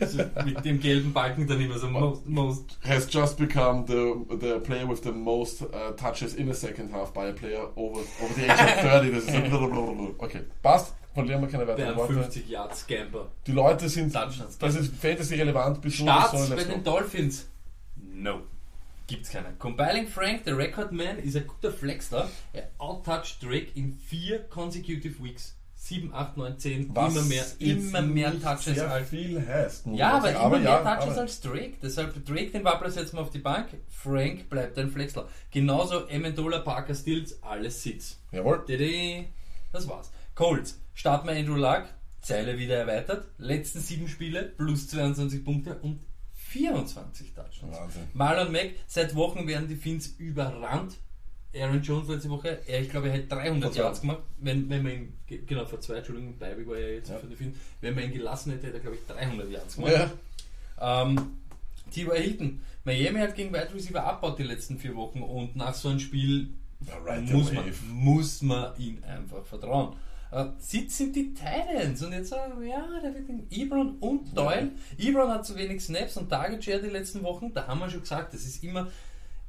Also (laughs) mit dem gelben Balken dann immer so most, most. Has just become the, the player with the most uh, touches in a second half by a player over, over the age of (laughs) 30. Das ist ein. Okay, passt. Verlieren wir keine weiteren Worte. 50 Yard Scamper. Die Leute sind, das ist Fantasy relevant bis Starts so, bei den. Dolphins? No. Gibt's keiner. Compiling Frank, der Record Man, ist ein guter Flexler. Er outtouched Drake in vier consecutive Weeks. 7, 8, 9, 10. Was immer mehr, immer mehr Touches als viel heißt. Ja, aber sagen. immer mehr ja, Touches aber- als Drake. Deshalb Drake den Wappler setzen wir auf die Bank. Frank bleibt ein Flexler. Genauso Amendola, Parker, Stills, alles Sitz. Jawohl. Das war's. Colts. Starten wir Andrew Luck. Zeile wieder erweitert. Letzten sieben Spiele plus 22 Punkte und 24 Touchdowns. Wahnsinn. Marlon Mack. Seit Wochen werden die Finns überrannt. Aaron Jones letzte Woche, er, ich glaube, er hätte 300 Vor zwei. Yards gemacht, wenn, wenn man ihn, ge- genau, vor zwei, Entschuldigung, Beiweg war ja jetzt Ja. für den Film, wenn man ihn gelassen hätte, hätte er, glaube ich, 300 Yards gemacht. Ja. Ähm, T.Y. Hilton. Miami hat gegen Wide Receiver abbaut die letzten vier Wochen und nach so einem Spiel Ja, right muss, man, muss man ihm einfach vertrauen. Äh, Sitz sind die Titans und jetzt sagen wir, ja, der wird den Ebron und Doyle. Ebron hat zu wenig Snaps und Target Share die letzten Wochen, da haben wir schon gesagt, das ist immer,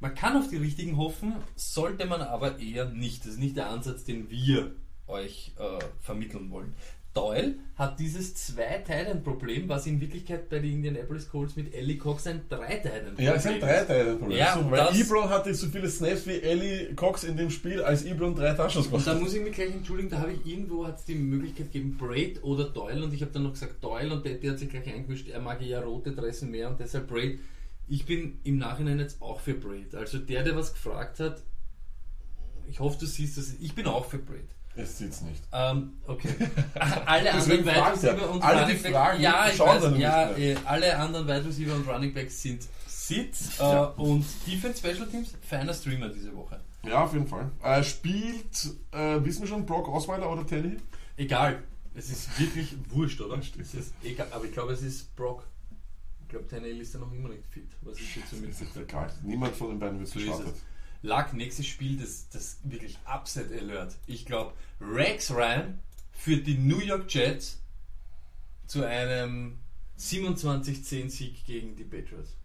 man kann auf die richtigen hoffen, sollte man aber eher nicht. Das ist nicht der Ansatz, den wir euch äh, vermitteln wollen. Doyle hat dieses Zwei-Titan-Problem, was in Wirklichkeit bei den Indianapolis Colts mit Ellie Cox ein Drei-Titan-Problem Ja, es sind drei Teile Problem. Ja, so, und weil Ebron hatte so viele Snaps wie Ellie Cox in dem Spiel, als Ebron drei da gemacht hat. muss ich mich gleich entschuldigen, da habe ich irgendwo hat's die Möglichkeit gegeben, Braid oder Doyle und ich habe dann noch gesagt Doyle und der, der hat sich gleich eingemischt, er mag ja rote Dressen mehr und deshalb Braid. Ich bin im Nachhinein jetzt auch für Braid. Also der, der was gefragt hat, ich hoffe, du siehst das, ich bin auch für Braid. Es sieht's nicht. Ähm, okay. (laughs) alle anderen Wide er. Receiver und Alle, Running Backs, ja, ich schauen weiß, ja, äh, alle anderen Wide Receiver und Running Backs sind Sitz äh, Ja. und Defense Special Teams, feiner Streamer diese Woche. Ja, auf jeden Fall. Äh, spielt, äh, wissen wir schon, Brock Osweiler oder Teddy? Egal. Es ist wirklich wurscht, oder? Es ist egal, aber ich glaube, es ist Brock. Ich glaube, Tannehill ist ja noch immer nicht fit, was ich jetzt so Ist egal. Niemand von den beiden wird So ist gestartet. Luck, nächstes Spiel, das, das wirklich Upset Alert. Ich glaube, Rex Ryan führt die New York Jets zu einem 27-10 Sieg gegen die Patriots.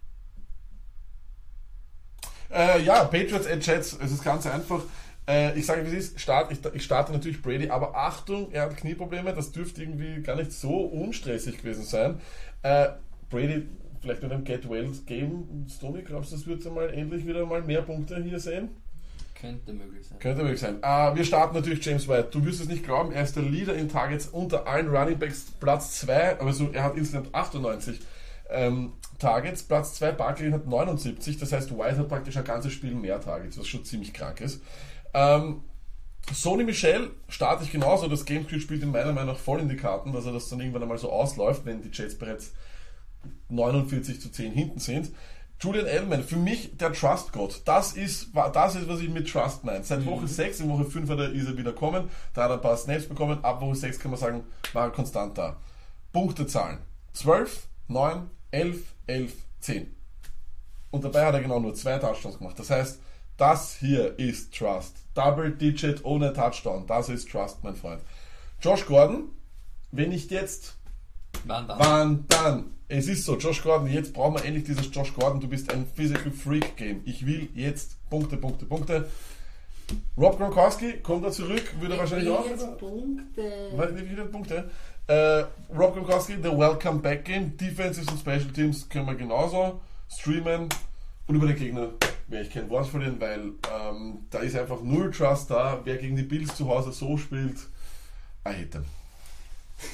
Äh, ja, Patriots at Jets, es ist ganz einfach. Äh, ich sage, wie es ist, start, ich, ich starte natürlich Brady, aber Achtung, er hat Knieprobleme, das dürfte irgendwie gar nicht so unstressig gewesen sein. Äh, Brady, vielleicht mit einem Get Well Game, Stoney, glaubst du, das wird einmal endlich wieder mal mehr Punkte hier sehen? Könnte möglich sein. Könnte möglich sein. Äh, wir starten natürlich James White. Du wirst es nicht glauben, er ist der Leader in Targets unter allen Running Backs, Platz 2, also er hat insgesamt 98 ähm, Targets, Platz 2, Barkley hat 79, das heißt White hat praktisch ein ganzes Spiel mehr Targets, was schon ziemlich krank ist. Ähm, Sony Michel starte ich genauso, das Gamescube spielt in meiner Meinung nach voll in die Karten, dass er das dann irgendwann einmal so ausläuft, wenn die Jets bereits 49 zu 10 hinten sind. Julian Edelman, für mich der Trust God. Das ist, das ist, was ich mit Trust meine. Seit Woche 6, in Woche 5 hat er, ist er wieder kommen, da hat er ein paar Snaps bekommen, ab Woche 6 kann man sagen, war er konstant da. Punktezahlen. 12, 9, 11, 11, 10. Und dabei hat er genau nur zwei Touchdowns gemacht. Das heißt, das hier ist Trust. Double Digit ohne Touchdown. Das ist Trust, mein Freund. Josh Gordon, wenn nicht jetzt, Wann dann? Wann dann? Es ist so, Josh Gordon, jetzt brauchen wir endlich dieses Josh Gordon, du bist ein Physical Freak Game. Ich will jetzt Punkte, Punkte, Punkte. Rob Gronkowski, kommt er zurück, würde er wahrscheinlich auch. Punkte. Warte, wie viele Punkte? Äh, Rob Gronkowski, the Welcome Back Game. Defensives und Special Teams können wir genauso streamen. Und über den Gegner werde ich kein Wort verlieren, weil ähm, da ist einfach null Trust da. Wer gegen die Bills zu Hause so spielt, I hate them.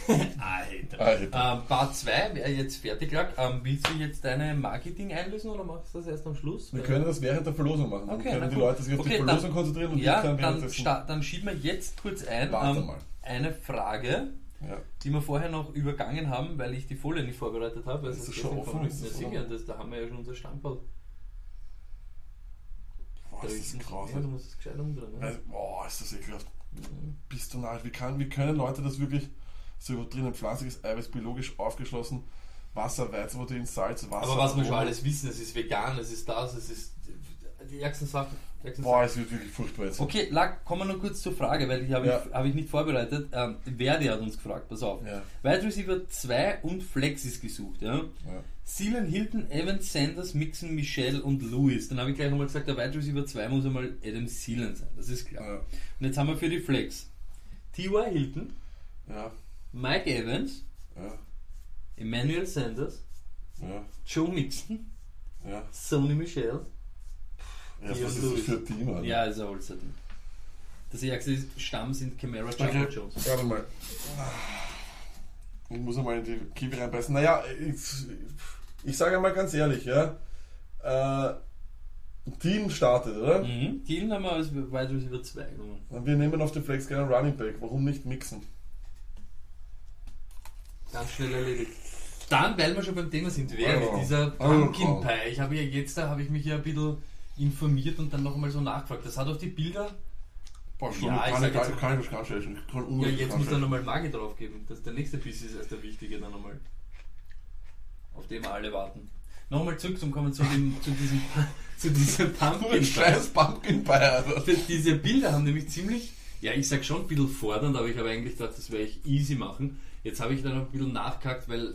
Alter. Alter. Ähm, Part 2 wäre jetzt fertig, lag. Ähm, willst du jetzt deine Marketing einlösen oder machst du das erst am Schluss? Wir können das während der Verlosung machen. Dann Okay, können na die. Leute sich auf die Okay, Verlosung dann- konzentrieren und ja, dann, sta- dann schieben wir jetzt kurz ein Warte ähm, mal. eine Frage, Ja. die wir vorher noch übergangen haben, weil ich die Folie nicht vorbereitet habe. Ist das hat schon offen? Ist das sicher, das, da haben wir ja schon unser Stammball. Boah, Da ist ist das nicht- Ja, grausam. du musst es gescheit umdrehen. Ne? Weil- Boah, ist das ekelhaft. Bist du nah? Wie, kann, wie können Leute das wirklich so drinnen pflanzliches Eiweiß biologisch aufgeschlossen? Wasser, Weizenprotein, Salz, Wasser. Aber was wir schon alles wissen, es ist vegan, es ist das, es ist die ärgsten Sachen. Boah, es wird wirklich furchtbar jetzt. Okay, Lack, kommen wir noch kurz zur Frage, weil die habe Ja. ich, hab ich nicht vorbereitet. Ähm, Verdi hat uns gefragt, pass auf. Ja. Wide Receiver 2 und Flex ist gesucht. Ja? Ja. Sealan Hilton, Evans, Sanders, Mixon, Michelle und Lewis. Dann habe ich gleich einmal gesagt, der Wide Receiver 2 muss einmal Adam Sealan sein, das ist klar. Ja. Und jetzt haben wir für die Flex T.Y. Hilton, Ja. Mike Evans, Ja. Emmanuel Sanders, Ja. Joe Mixon, Ja. Sony Michelle. ja. Was ist das für ein Team, Alter? Ja, ist ein All-Star. Das ärgste Stamm sind Camara, Chuck Okay, Jones. warte mal. Ich muss einmal in die Kiwi reinbeißen. Naja, ich, ich sage mal ganz ehrlich, ja. Äh, Team startet, oder? Mhm. Thielen haben wir als Wide Receiver 2 genommen. Wir nehmen auf den Flex gerne Running Back. Warum nicht mixen? Ganz schnell erledigt. Dann, weil wir schon beim Thema sind, wäre Oh. dieser Oh, Pumpkin. Pie. Ich habe ja jetzt, da habe ich mich ja ein bisschen informiert und dann noch einmal so nachgefragt. Das hat auf die Bilder. Boah, schon, Ja, ich jetzt- kann ich kann Ja, jetzt muss da nochmal Magi drauf geben. Das der nächste Biss ist erst der wichtige dann nochmal. Auf den wir alle warten. Nochmal zurück zum kommen zu, dem, zu diesem (laughs) zu diesem (laughs) Du Pumpkin. ein scheiß Pumpkin Pie. (laughs) Diese Bilder haben nämlich ziemlich, ja ich sag schon ein bisschen fordernd, aber ich habe eigentlich gedacht, das werde ich easy machen. Jetzt habe ich dann ein bisschen nachgehackt, weil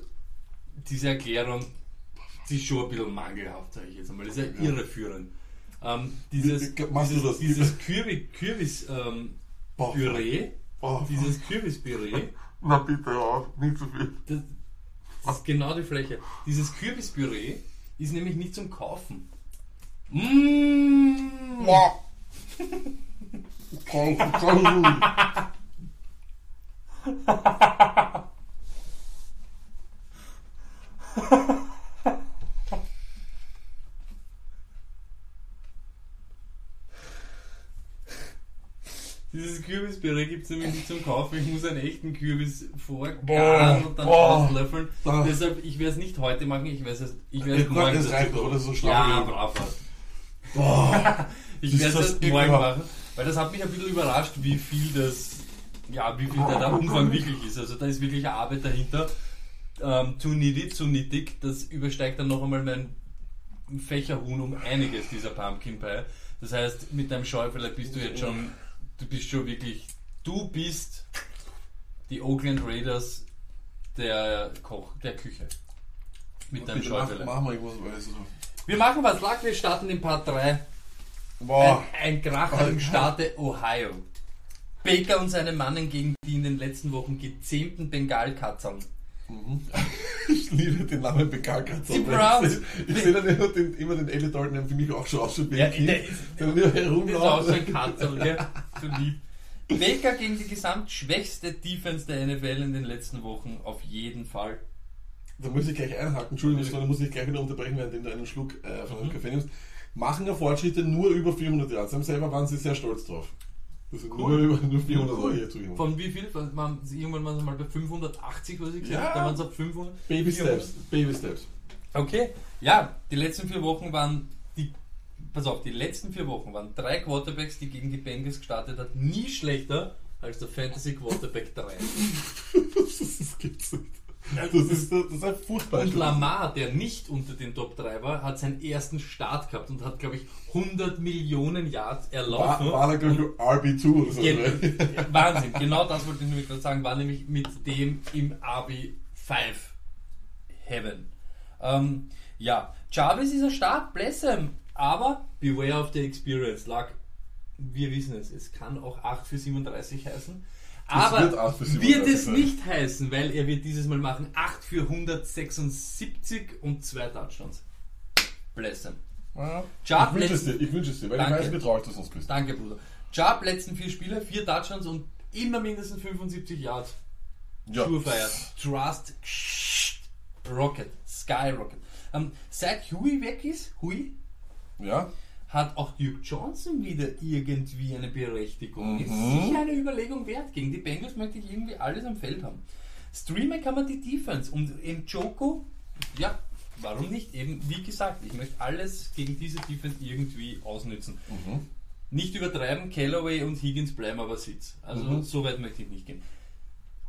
diese Erklärung, die ist schon ein bisschen mangelhaft, sage ich jetzt einmal. Das ist ja irreführend. Ähm, dieses dieses, das? dieses Kürbis, Kürbis ähm. Püree, dieses Kürbis-Püree, (laughs) Na bitte, ja, nicht so viel. das, das ist genau die Fläche. Dieses Kürbispüree ist nämlich nicht zum Kaufen. Mmh. Boah. (laughs) (laughs) Dieses Kürbispüree gibt es nämlich nicht zum Kaufen. Ich muss einen echten Kürbis vorgaren und dann boah. auslöffeln. Ah. Deshalb, ich werde es nicht heute machen, ich werde es ich werde Ja, es Gott, morgen das oder so schlau Ja, brav. Boah. (laughs) Ich werde es morgen machen, weil das hat mich ein bisschen überrascht, wie viel das, ja, wie viel da der Umfang wirklich ist. Also da ist wirklich eine Arbeit dahinter. Ähm, zu nitty, zu nittig, das übersteigt dann noch einmal mein Fächerhuhn um einiges, dieser Pumpkin Pie. Das heißt, mit deinem Schäuferle bist du jetzt schon, du bist schon wirklich, du bist die Oakland Raiders der Koch, der Küche. Mit deinem irgendwas, so. Wir machen was, Lack, wir starten in Part 3. Boah. Ein, ein Kracher im Staate Ohio. Baker und seine Mannen gegen die in den letzten Wochen gezähmten Bengalkatzern. (laughs) Ich liebe den Namen Begalkatzer. Die Browns. Ich, sehe dann immer den, immer den Ellie Dalton, der für mich auch schon ausschaut wie Ja, ein Kind. der der nur Das ist auch so ein Katzel, gell? (laughs) So lieb. Baker gegen die gesamt schwächste Defense der NFL in den letzten Wochen, auf jeden Fall. Da muss ich gleich einhaken. Entschuldigung, Stoney, muss ich gleich wieder unterbrechen, während du einen Schluck äh, von Mhm. einem Kaffee nimmst. Machen ja Fortschritte nur über 400 Yards. Haben selber waren sie sehr stolz drauf. Das sind nur, über, nur 400 Cool. Euro hier zu Von wie viel? Waren, irgendwann waren sie mal bei 580, was ich gesagt Ja. habe. Da waren sie auf 500. Baby Steps. Baby Steps. Okay, ja, die letzten vier Wochen waren die, pass auf, die letzten vier Wochen waren drei Quarterbacks, die gegen die Bengals gestartet hat, nie schlechter als der Fantasy Quarterback 3. (laughs) Das, ist, das gibt's nicht. Das ist, das ist ein Fußball. Und Lamar, der nicht unter den Top 3 war, hat seinen ersten Start gehabt und hat, glaube ich, 100 Millionen Yards war, erlaufen. war er, glaube ich, RB2 oder so. Gen (laughs) Wahnsinn, genau das wollte ich nämlich gerade sagen, war nämlich mit dem im AB5 Heaven. Ähm, ja, Jarvis ist ein Start, bless him, aber beware of the experience, lag. Wir wissen es, es kann auch 8 für 37 heißen. Aber wird 8 für wird 37 es nicht heißen, weil er wird dieses Mal machen 8 für 176 und 2 Touchdowns. Bless him. Ja. Ich wünsche es dir, ich wünsche es dir, weil Danke. ich weiß, wie traurig du sonst bist. Danke, Bruder. Chubb, letzten vier Spiele, vier Touchdowns und immer mindestens 75 Yards. Ja. Surefire. Trust. Rocket. Skyrocket. Ähm, seit Huey weg ist, Huey, Ja? Hat auch Duke Johnson wieder irgendwie eine Berechtigung. Mhm. Ist sicher eine Überlegung wert. Gegen die Bengals möchte ich irgendwie alles am Feld haben. Streamen kann man die Defense und in Joko, ja, warum nicht? Eben, wie gesagt, ich möchte alles gegen diese Defense irgendwie ausnützen. Mhm. Nicht übertreiben, Callaway und Higgins bleiben aber Sitz. Also Mhm. so weit möchte ich nicht gehen.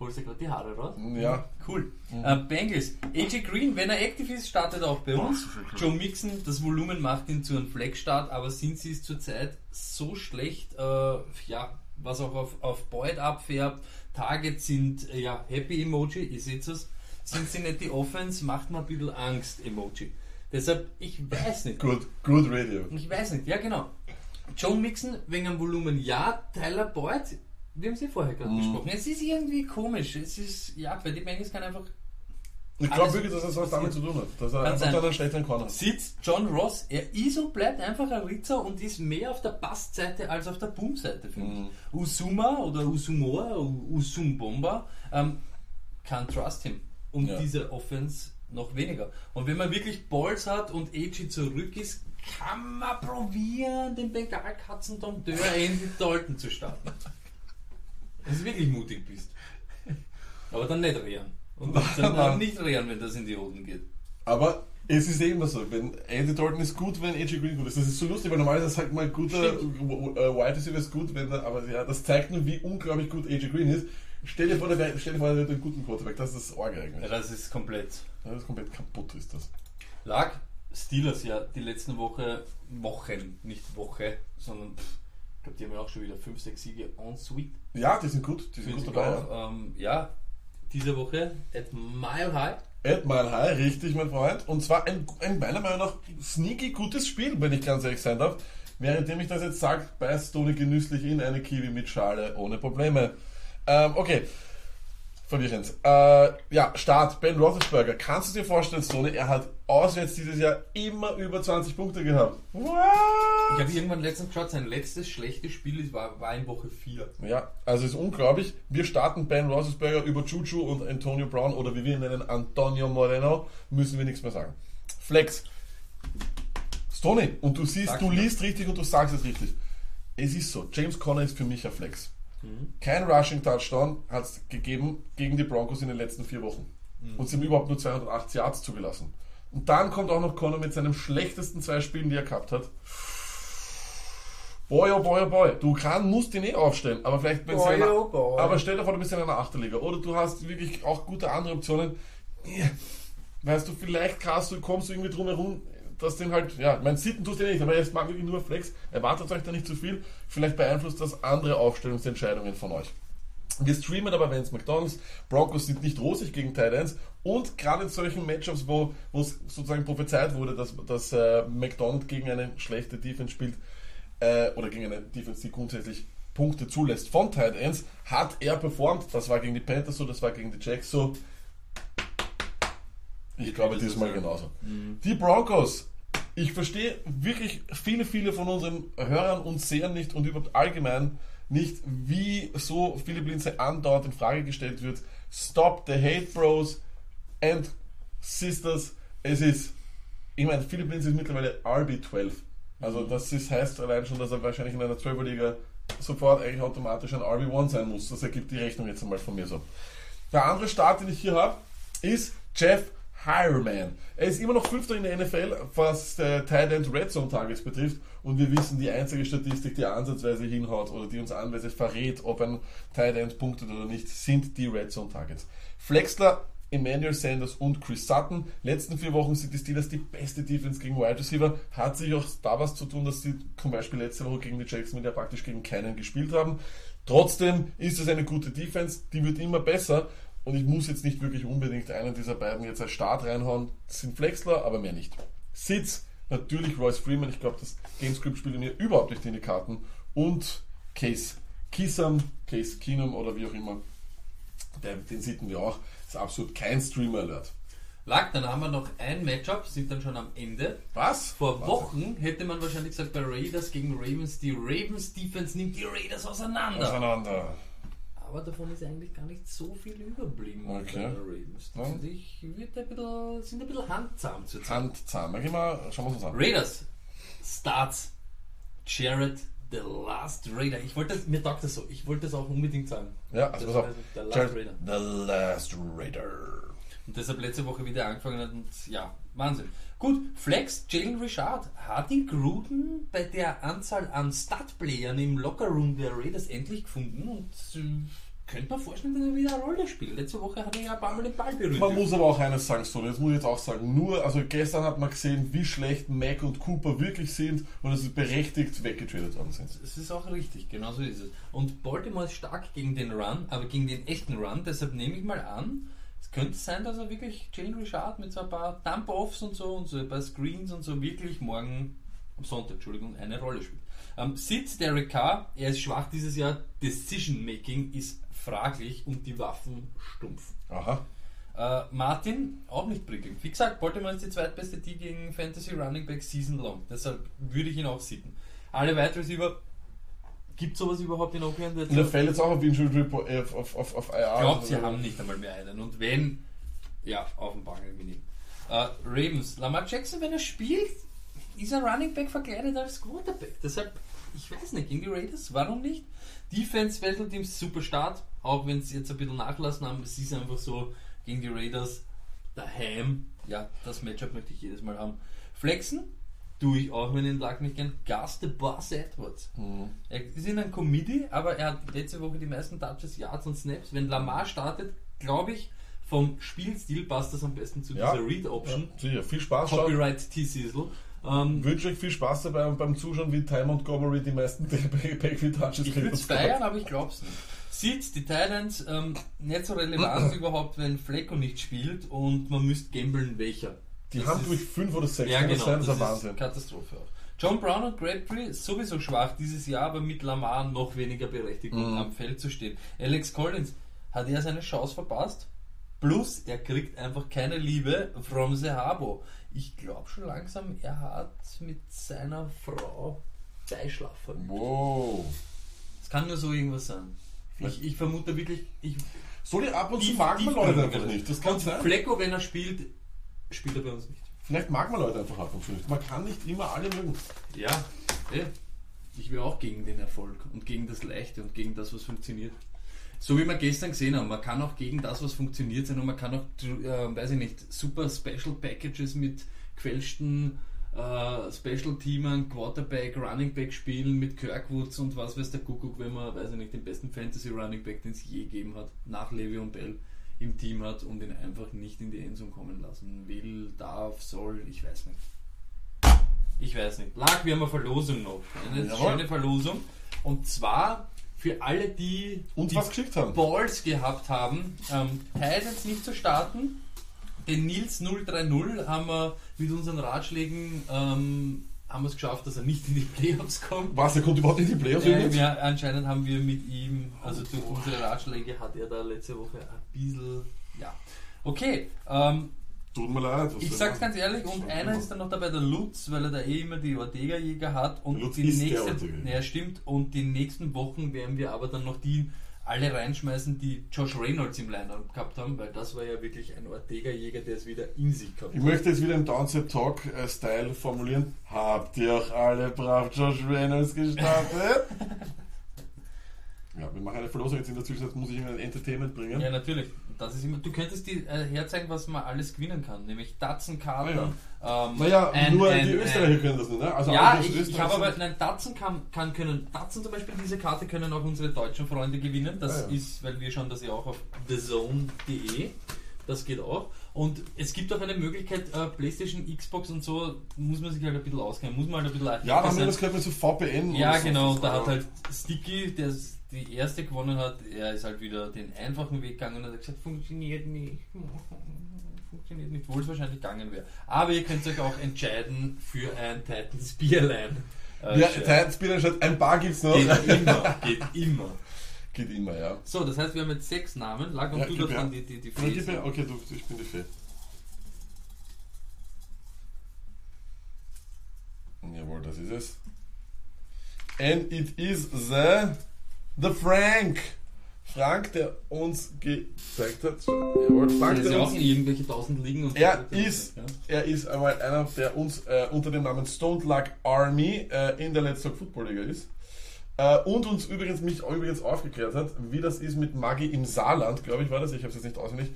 Holst du gerade die Haare raus? Ja. Cool. Äh, Bengals. AJ Green, wenn er aktiv ist, startet auch bei uns. Joe Mixon, das Volumen macht ihn zu einem Fleckstart, aber sind sie es zurzeit so schlecht, äh, ja, was auch auf, auf Boyd abfärbt. Targets sind, äh, ja, Happy Emoji, ihr seht es. Sind sie nicht die Offense, macht mir ein bisschen Angst Emoji. Deshalb, ich weiß nicht. Good, good radio. Ich weiß nicht, ja genau. Joe Mixon wegen am Volumen ja, Tyler Boyd, wir haben sie vorher gerade besprochen. Es ist irgendwie komisch. Es ist, ja, bei den Bengals kann einfach Ich glaube wirklich, dass es was damit zu tun hat. Dass er Kann einfach sein. dann einen schlechteren Corner hat. sitzt John Ross, er ist und bleibt einfach ein Ritzer und ist mehr auf der Bassseite als auf der Boom-Seite, finde Mhm. ich. Usuma oder Usumoa, U- Usumbomba, ähm, can trust him. Und Ja. diese Offense noch weniger. Und wenn man wirklich Balls hat und AG zurück ist, kann man probieren, den Bengalkatzendompteur Andy Dalton zu starten. Wenn du wirklich mutig bist. Aber dann nicht rehren. Und dann nicht rehren, wenn das in die Hoden geht. Aber Es ist eh immer so, wenn Andy Dalton ist gut, wenn AJ Green gut ist. Das ist so lustig, weil normalerweise sagt man, guter äh, Wide Receiver ist gut, wenn er, aber ja, das zeigt nur, wie unglaublich gut AJ Green ist. Stell dir vor, der, stell dir vor, der hat einen guten Quarterback, das ist das Orge Ja, eigentlich. das ist komplett. Das ist komplett kaputt, ist das. Lag Steelers ja die letzten Woche, Wochen, nicht Woche, sondern pff, ich glaube, die haben ja auch schon wieder 5, 6 Siege en suite. Ja, die sind gut, die sind gut dabei. Ja. auch. Ähm, ja, diese Woche at Mile High. Ed Mile High, richtig, mein Freund. Und zwar ein, ein meiner Meinung nach sneaky gutes Spiel, wenn ich ganz ehrlich sein darf. Währenddem ich das jetzt sage, beißt Toni genüsslich in eine Kiwi mit Schale ohne Probleme. Ähm, okay. Verwirrend. Äh, ja, Start. Ben Roethlisberger. Kannst du dir vorstellen, Toni, er hat auswärts dieses Jahr immer über 20 Punkte gehabt. What? Ich habe irgendwann letztens geschaut, sein letztes schlechtes Spiel war, war in Woche 4. Ja, also ist unglaublich. Wir starten Ben Roethlisberger über Juju und Antonio Brown oder wie wir ihn nennen, Antonio Moreno, müssen wir nichts mehr sagen. Flex. Stoney, und du siehst, Sag's du mir. liest richtig und du sagst es richtig. Es ist so, James Conner ist für mich ein Flex. Kein Rushing Touchdown hat es gegeben gegen die Broncos in den letzten vier Wochen. Und sie haben überhaupt nur 280 Yards zugelassen. Und dann kommt auch noch Conner mit seinen schlechtesten zwei Spielen, die er gehabt hat. Boy, oh boy, oh boy. Du kann, musst ihn eh aufstellen, aber vielleicht wenn Boy, einer, oh boy. Aber stell dir vor, du bist in einer Achterliga. Oder du hast wirklich auch gute andere Optionen. Weißt du, vielleicht kannst du, kommst du irgendwie drum herum, dass den halt, ja, mein Sitten tust du nicht, aber jetzt mag wirklich nur Flex. Erwartet euch da nicht zu viel. Vielleicht beeinflusst das andere Aufstellungsentscheidungen von euch. Wir streamen aber Vance McDonalds. Broncos sind nicht rosig gegen Titans. Und gerade in solchen Matchups, wo es sozusagen prophezeit wurde, dass, dass äh, McDonald gegen eine schlechte Defense spielt, äh, oder gegen eine Defense, die grundsätzlich Punkte zulässt von Tight Ends, hat er performt. Das war gegen die Panthers so, das war gegen die Jacks so. Ich Wird glaube diesmal genauso. Die Broncos. Ich verstehe wirklich viele, viele von unseren Hörern und Sehern nicht und überhaupt allgemein nicht, wie so viele Blinze andauernd in Frage gestellt wird. Stop the hate, Bros and Sisters. Es ist, ich meine, Philipp Linz ist mittlerweile RB12. Also das ist, heißt allein schon, dass er wahrscheinlich in einer 12er Liga sofort eigentlich automatisch ein RB1 sein muss. Das ergibt die Rechnung jetzt einmal von mir so. Der andere Start, den ich hier habe, ist Jeff Hireman. Er ist immer noch Fünfter in der NFL, was der Tight End Red Zone Targets betrifft. Und wir wissen, die einzige Statistik, die ansatzweise hinhaut oder die uns anweise verrät, ob ein Tight End punktet oder nicht, sind die Red Zone Targets. Flexler, Emmanuel Sanders und Chris Sutton. Letzten vier Wochen sind die Steelers die beste Defense gegen Wide Receiver. Hat sich auch da was zu tun, dass sie zum Beispiel letzte Woche gegen die Jacksonville ja praktisch gegen keinen gespielt haben. Trotzdem ist es eine gute Defense, die wird immer besser. Und ich muss jetzt nicht wirklich unbedingt einen dieser beiden jetzt als Start reinhauen. Das sind Flexler, aber mehr nicht. Sitz, natürlich Royce Freeman. Ich glaube, das Gamescript spielt mir überhaupt nicht in die Karten. Und Case Kisam, Case Keenum oder wie auch immer. Der, den sitten wir auch. ist absolut kein Streamer-Alert. Lag, dann haben wir noch ein Matchup, sind dann schon am Ende. Was? Vor Was? Wochen hätte man wahrscheinlich gesagt, bei Raiders gegen Ravens, die Ravens Defense nimmt die Raiders auseinander. Auseinander. Aber davon ist eigentlich gar nicht so viel überblieben Okay. Ravens. Ja. Ich wird ein bisschen, sind ein bisschen handzahm zu Zeit. Handzahm. Geh mal, schauen wir uns an. Raiders starts Jared the Last Raider. Ich wollte das, mir taugt das so. Ich wollte das auch unbedingt sagen. Ja, also pass auf. der Last Jared- Raider. The Last Raider. Und deshalb letzte Woche wieder angefangen hat und ja, Wahnsinn. Gut, Flex, Jalen Richard, hat ihn Gruden bei der Anzahl an Stat-Playern im Lockerroom der Raiders endlich gefunden und äh, könnte man vorstellen, dass er wieder eine Rolle spielt. Letzte Woche hat er ja ein paar Mal den Ball berührt. Man muss aber auch eines sagen, so, das muss ich jetzt auch sagen. Nur, also gestern hat man gesehen, wie schlecht Mac und Cooper wirklich sind und dass sie berechtigt weggetradet worden sind. Es ist auch richtig, genau so ist es. Und Baltimore ist stark gegen den Run, aber gegen den echten Run, deshalb nehme ich mal an, es könnte sein, dass er wirklich Jalen Richard mit so ein paar Dump-Offs und so und so ein paar Screens und so wirklich morgen, am Sonntag, Entschuldigung, eine Rolle spielt. Ähm, Sitz Derek Carr, er ist schwach dieses Jahr, Decision-Making ist fraglich und die Waffen stumpf. Aha. Äh, Martin, auch nicht prickelnd. Wie gesagt, Baltimore ist die zweitbeste die gegen Fantasy Running Back Season Long. Deshalb würde ich ihn auch sitten. Alle Wide Receiver, gibt sowas überhaupt in? Und er fällt jetzt auch auf Injury Report, äh, auf, auf, auf, auf IR. Ich glaube, sie haben nicht einmal mehr einen. Und wenn, ja, auf dem Bangel mit ihm. Äh, Ravens, Lamar Jackson, wenn er spielt, ist er Running Back verkleidet als Quarterback. Deshalb, ich weiß nicht, gegen die Raiders, warum nicht? Defense Special Teams super Start, auch wenn sie jetzt ein bisschen nachlassen haben. Es ist einfach so, gegen die Raiders daheim. Ja, das Matchup möchte ich jedes Mal haben. Flexen tue ich auch, wenn ich den Lack nicht kenne. Gus the Boss Edwards. Mhm. Er ist in einem Committee, aber er hat letzte Woche die meisten Touches, Yards und Snaps. Wenn Lamar startet, glaube ich, vom Spielstil passt das am besten zu Ja. dieser Read-Option. Ja, sicher, viel Spaß. Copyright T-Sizzle. Ähm, wünsche euch viel Spaß dabei und beim Zuschauen, wie Ty Montgomery die meisten (laughs) Backfield-Touches ich würde es feiern, aber ich glaube es nicht. Sieht die Titans ähm, nicht so relevant (clears throat) überhaupt, wenn Flecko nicht spielt und man müsste gambeln, welcher. Die Das haben durch 5 oder 6 Ja, genau. Das das ist ein Wahnsinn. Katastrophe auch. John Brown und Crabtree sowieso schwach dieses Jahr, aber mit Lamar noch weniger Berechtigung Mhm. am Feld zu stehen. Alex Collins hat er seine Chance verpasst. Plus, er kriegt einfach keine Liebe from the Habo. Ich glaube schon langsam, er hat mit seiner Frau Beischlaf verübt. Wow. Es kann nur so irgendwas sein. Ich, ich vermute wirklich, ich, So die ab und zu mag man Leute einfach nicht. Das kann sein. Flecko, wenn er spielt, spielt er bei uns nicht. Vielleicht mag man Leute einfach ab und zu nicht. Man kann nicht immer alle mögen. Ja, eh. ich will auch gegen den Erfolg und gegen das Leichte und gegen das, was funktioniert. So wie wir gestern gesehen haben, man kann auch gegen das, was funktioniert sein und man kann auch, äh, weiß ich nicht, super Special Packages mit gefälschten äh, Special Teamern, Quarterback, Running Back spielen mit Kirkwoods und was weiß der Kuckuck, wenn man, weiß ich nicht, den besten Fantasy Running Back, den es je gegeben hat, nach Levi und Bell im Team hat und ihn einfach nicht in die Endzone kommen lassen will, darf, soll, ich weiß nicht. Ich weiß nicht. Lag, wir haben eine Verlosung noch. Eine Jawohl. schöne Verlosung. Und zwar für alle, die Und die was geschickt haben. Balls gehabt haben, ähm, Titans nicht zu starten. Den Nils 030 haben wir mit unseren Ratschlägen ähm, haben wir es geschafft, dass er nicht in die Playoffs kommt. Was, der kommt überhaupt nicht in die Playoffs? Ja, übrigens? ja, anscheinend haben wir mit ihm, also durch unsere Ratschläge hat er da letzte Woche ein bisschen, ja. Okay, ähm, Tut mir leid. was ich sag's ganz ehrlich, und einer ist dann noch dabei, der Lutz, weil er da eh immer die Ortega-Jäger hat. Und Lutz die ist der nächste, ja, stimmt. Und die nächsten Wochen werden wir aber dann noch die alle reinschmeißen, die Josh Reynolds im Line-Up gehabt haben, weil das war ja wirklich ein Ortega-Jäger, der es wieder in sich gehabt Ich möchte jetzt wieder im Downset Talk äh, Style formulieren. Habt ihr auch alle brav Josh Reynolds gestartet? (laughs) ja, wir machen eine Verlosung jetzt in der Zwischenzeit, muss ich Ihnen ein Entertainment bringen. Ja, natürlich. Das ist immer, du könntest dir äh, herzeigen, was man alles gewinnen kann, nämlich Datsenkarten. Ähm, Naja, ein- nur ein- die Österreicher ein- können das nicht, ne? Also Ja, die ich, ich habe aber, nein, Datsen kann, kann können, Datsen zum Beispiel, diese Karte können auch unsere deutschen Freunde gewinnen. Das Ah, ja. ist, weil wir schauen das ja auch auf thezone.de. Das geht auch. Und es gibt auch eine Möglichkeit, äh, Playstation, Xbox und so, muss man sich halt ein bisschen auskennen, muss man halt ein bisschen Ja, da haben wir das gehört mit so VPN. Ja, so. genau, da hat halt Sticky, der die erste gewonnen hat, er ist halt wieder den einfachen Weg gegangen und hat gesagt, funktioniert nicht. (laughs) Funktioniert nicht, obwohl es wahrscheinlich gegangen wäre. Aber ihr könnt euch auch entscheiden für ein Titans Bierlein. Äh, Ja. Titans Spieler statt ein paar gibt's noch. Geht immer, geht immer. Geht immer, ja. So, das heißt, wir haben jetzt sechs Namen. Lag und Ja, du darfst dann die, die, die Fee mir, okay, du, ich bin die Fee. Jawohl, das ist es. And it is the, the Frank. Frank, der uns gezeigt hat. Jawohl, Frank, Der der ja auch in irgendwelche tausend liegen. Und Er ist, Ja. er ist einmal einer, der uns äh, unter dem Namen Stone Luck Army äh, in der Let's Talk Football Liga ist. Äh, und uns übrigens mich übrigens aufgeklärt hat, wie das ist mit Maggi im Saarland, glaube ich war das, ich habe es jetzt nicht auswendig.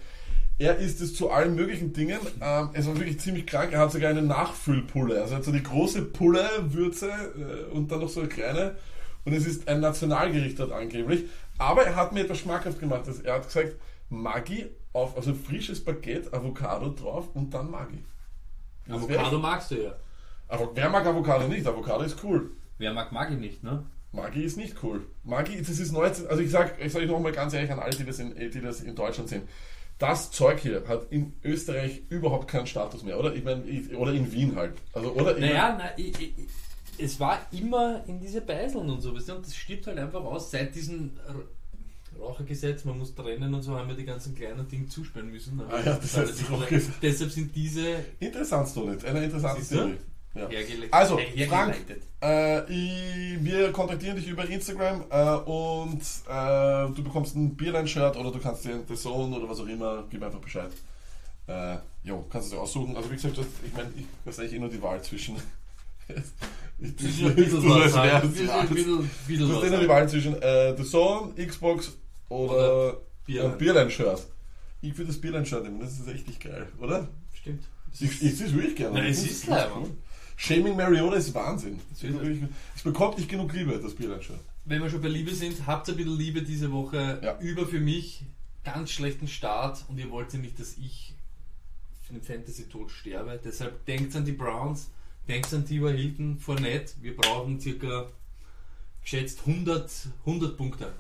Er ist es zu allen möglichen Dingen. Ähm, es war wirklich ziemlich krank. Er hat sogar eine Nachfüllpulle. Also er hat so die große Pulle, Würze äh, und dann noch so eine kleine. Und es ist ein Nationalgericht dort angeblich. Aber er hat mir etwas schmackhaft gemacht. Also Er hat gesagt, Maggi auf, also frisches Baguette, Avocado drauf und dann Maggi. Das Avocado magst du ja. Aber wer mag Avocado nicht? Avocado ist cool. Wer mag Maggi nicht, ne? Maggi ist nicht cool. Maggi, das ist 19, also ich sag, ich sage nochmal ganz ehrlich an alle, die das, in, die das in Deutschland sehen. Das Zeug hier hat in Österreich überhaupt keinen Status mehr, oder? Ich meine, oder in Wien halt. Also, oder? Naja, na, ich, ich, es war immer in diese Beiseln und so, weißt du, und das stirbt halt einfach aus. Seit diesem Rauchergesetz, man muss trennen und so, haben wir die ganzen kleinen Dinge zusperren müssen. Ah ja, das heißt Rauchergesetz. Deshalb sind diese interessant, Stonit. Eine interessante du? Theorie. Ja. Also, Frank. Äh, ich, wir kontaktieren dich über Instagram äh, und äh, du bekommst ein Bierlein-Shirt oder du kannst dir The Zone oder was auch immer, gib einfach Bescheid. Äh, jo, kannst du dir aussuchen. Also wie gesagt, das- ich meine, ich weiß eigentlich eh nur die Wahl zwischen. ich Das ja bisschen was sagen. Du Das hast eh nur die. Wahl zwischen äh, The Zone, Xbox oder, Oder Bierlein-Shirt. Ich würde das Bierlein-Shirt nehmen, das ist richtig geil, oder? Stimmt. Ich, ich sehe es wirklich gerne. Nein, es Das ist das leibend. cool. Shaming Mariota ist Wahnsinn. Wirklich, es bekommt nicht genug Liebe, das Bierlein-Shirt. Wenn wir schon bei Liebe sind, habt ihr ein bisschen Liebe diese Woche Ja. über für mich. Ganz schlechten Start und ihr wollt ja nicht, dass ich für den Fantasy-Tod sterbe. Deshalb denkt an die Browns, denkt an Tiva Hilton, Fournette. Wir brauchen circa geschätzt 100, 100 Punkte.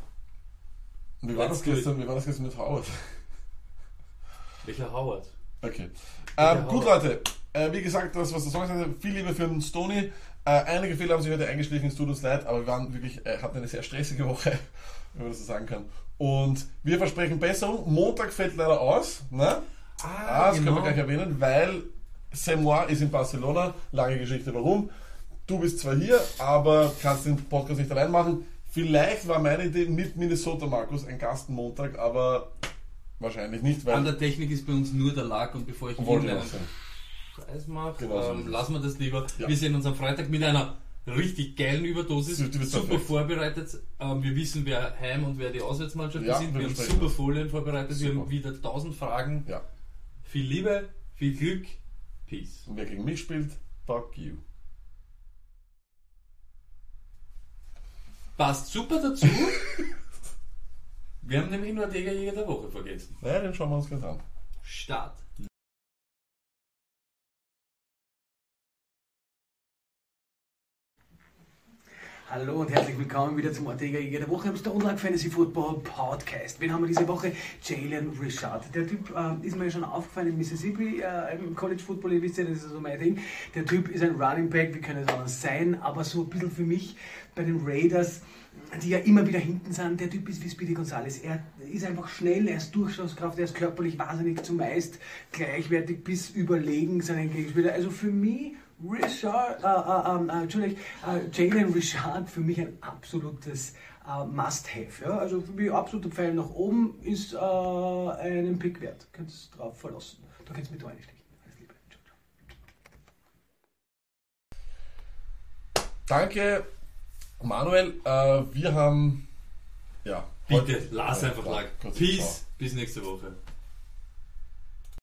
Und wie war, das Let's gestern, wie war das gestern mit Howard? Welcher Howard? Okay. Ähm, gut, aber- Leute. Äh, wie gesagt, das, was der Song sagte, viel Liebe für den Stony. Äh, einige Fehler haben sich heute eingeschlichen, es tut uns leid, aber wir waren wirklich, äh, hatten eine sehr stressige Woche, (laughs) wenn man das so sagen kann. Und wir versprechen Besserung. Montag fällt leider aus. Ne? Ah, das können wir gleich erwähnen, weil Semois ist in Barcelona. Lange Geschichte, warum. Du bist zwar hier, aber kannst den Podcast nicht allein machen. Vielleicht war meine Idee mit Minnesota, Markus, ein Gastenmontag, aber wahrscheinlich nicht, weil... An der Technik ist bei uns nur der Lack und bevor ich ihn Preis mache, Genau ähm, lassen wir das lieber. Ja. Wir sehen uns am Freitag mit einer richtig geilen Überdosis. Super perfekt. vorbereitet. Ähm, wir wissen, wer Heim- und wer die Auswärtsmannschaft Ja, sind. wir Wir haben super. Folien vorbereitet. Wir Super. haben wieder tausend Fragen. Ja. Viel Liebe, viel Glück. Peace. Und wer gegen mich spielt, fuck you. Passt super dazu. (laughs) wir haben nämlich nur Jäger der Woche vergessen. Naja, den schauen wir uns gleich an. Start. Hallo und herzlich willkommen wieder zum Ortega der Woche am Stone Fantasy Football Podcast. Wen haben wir diese Woche? Jalen Richard. Der Typ äh, ist mir schon aufgefallen in Mississippi äh, im College Football, ihr wisst ja, das ist so mein Ding. Der Typ ist ein Running Back, wie kann es anders sein, aber so ein bisschen für mich bei den Raiders, die ja immer wieder hinten sind, der Typ ist wie Speedy Gonzales. Er ist einfach schnell, er ist Durchschlagskraft, er ist körperlich wahnsinnig zumeist gleichwertig bis überlegen seinen Gegenspieler. Also für mich Richard, äh, äh, äh, Entschuldigung, äh, Jalen Richard für mich ein absolutes äh, Must-Have. Ja? Also für mich absoluter Pfeil nach oben ist äh, einen Pick wert. Könntest drauf verlassen. Da könntest du mit reinstechen. Alles Liebe. Ciao, ciao. Danke, Manuel. Äh, wir haben. Ja. Bitte, lass einfach kurz, Peace. Bis nächste Woche.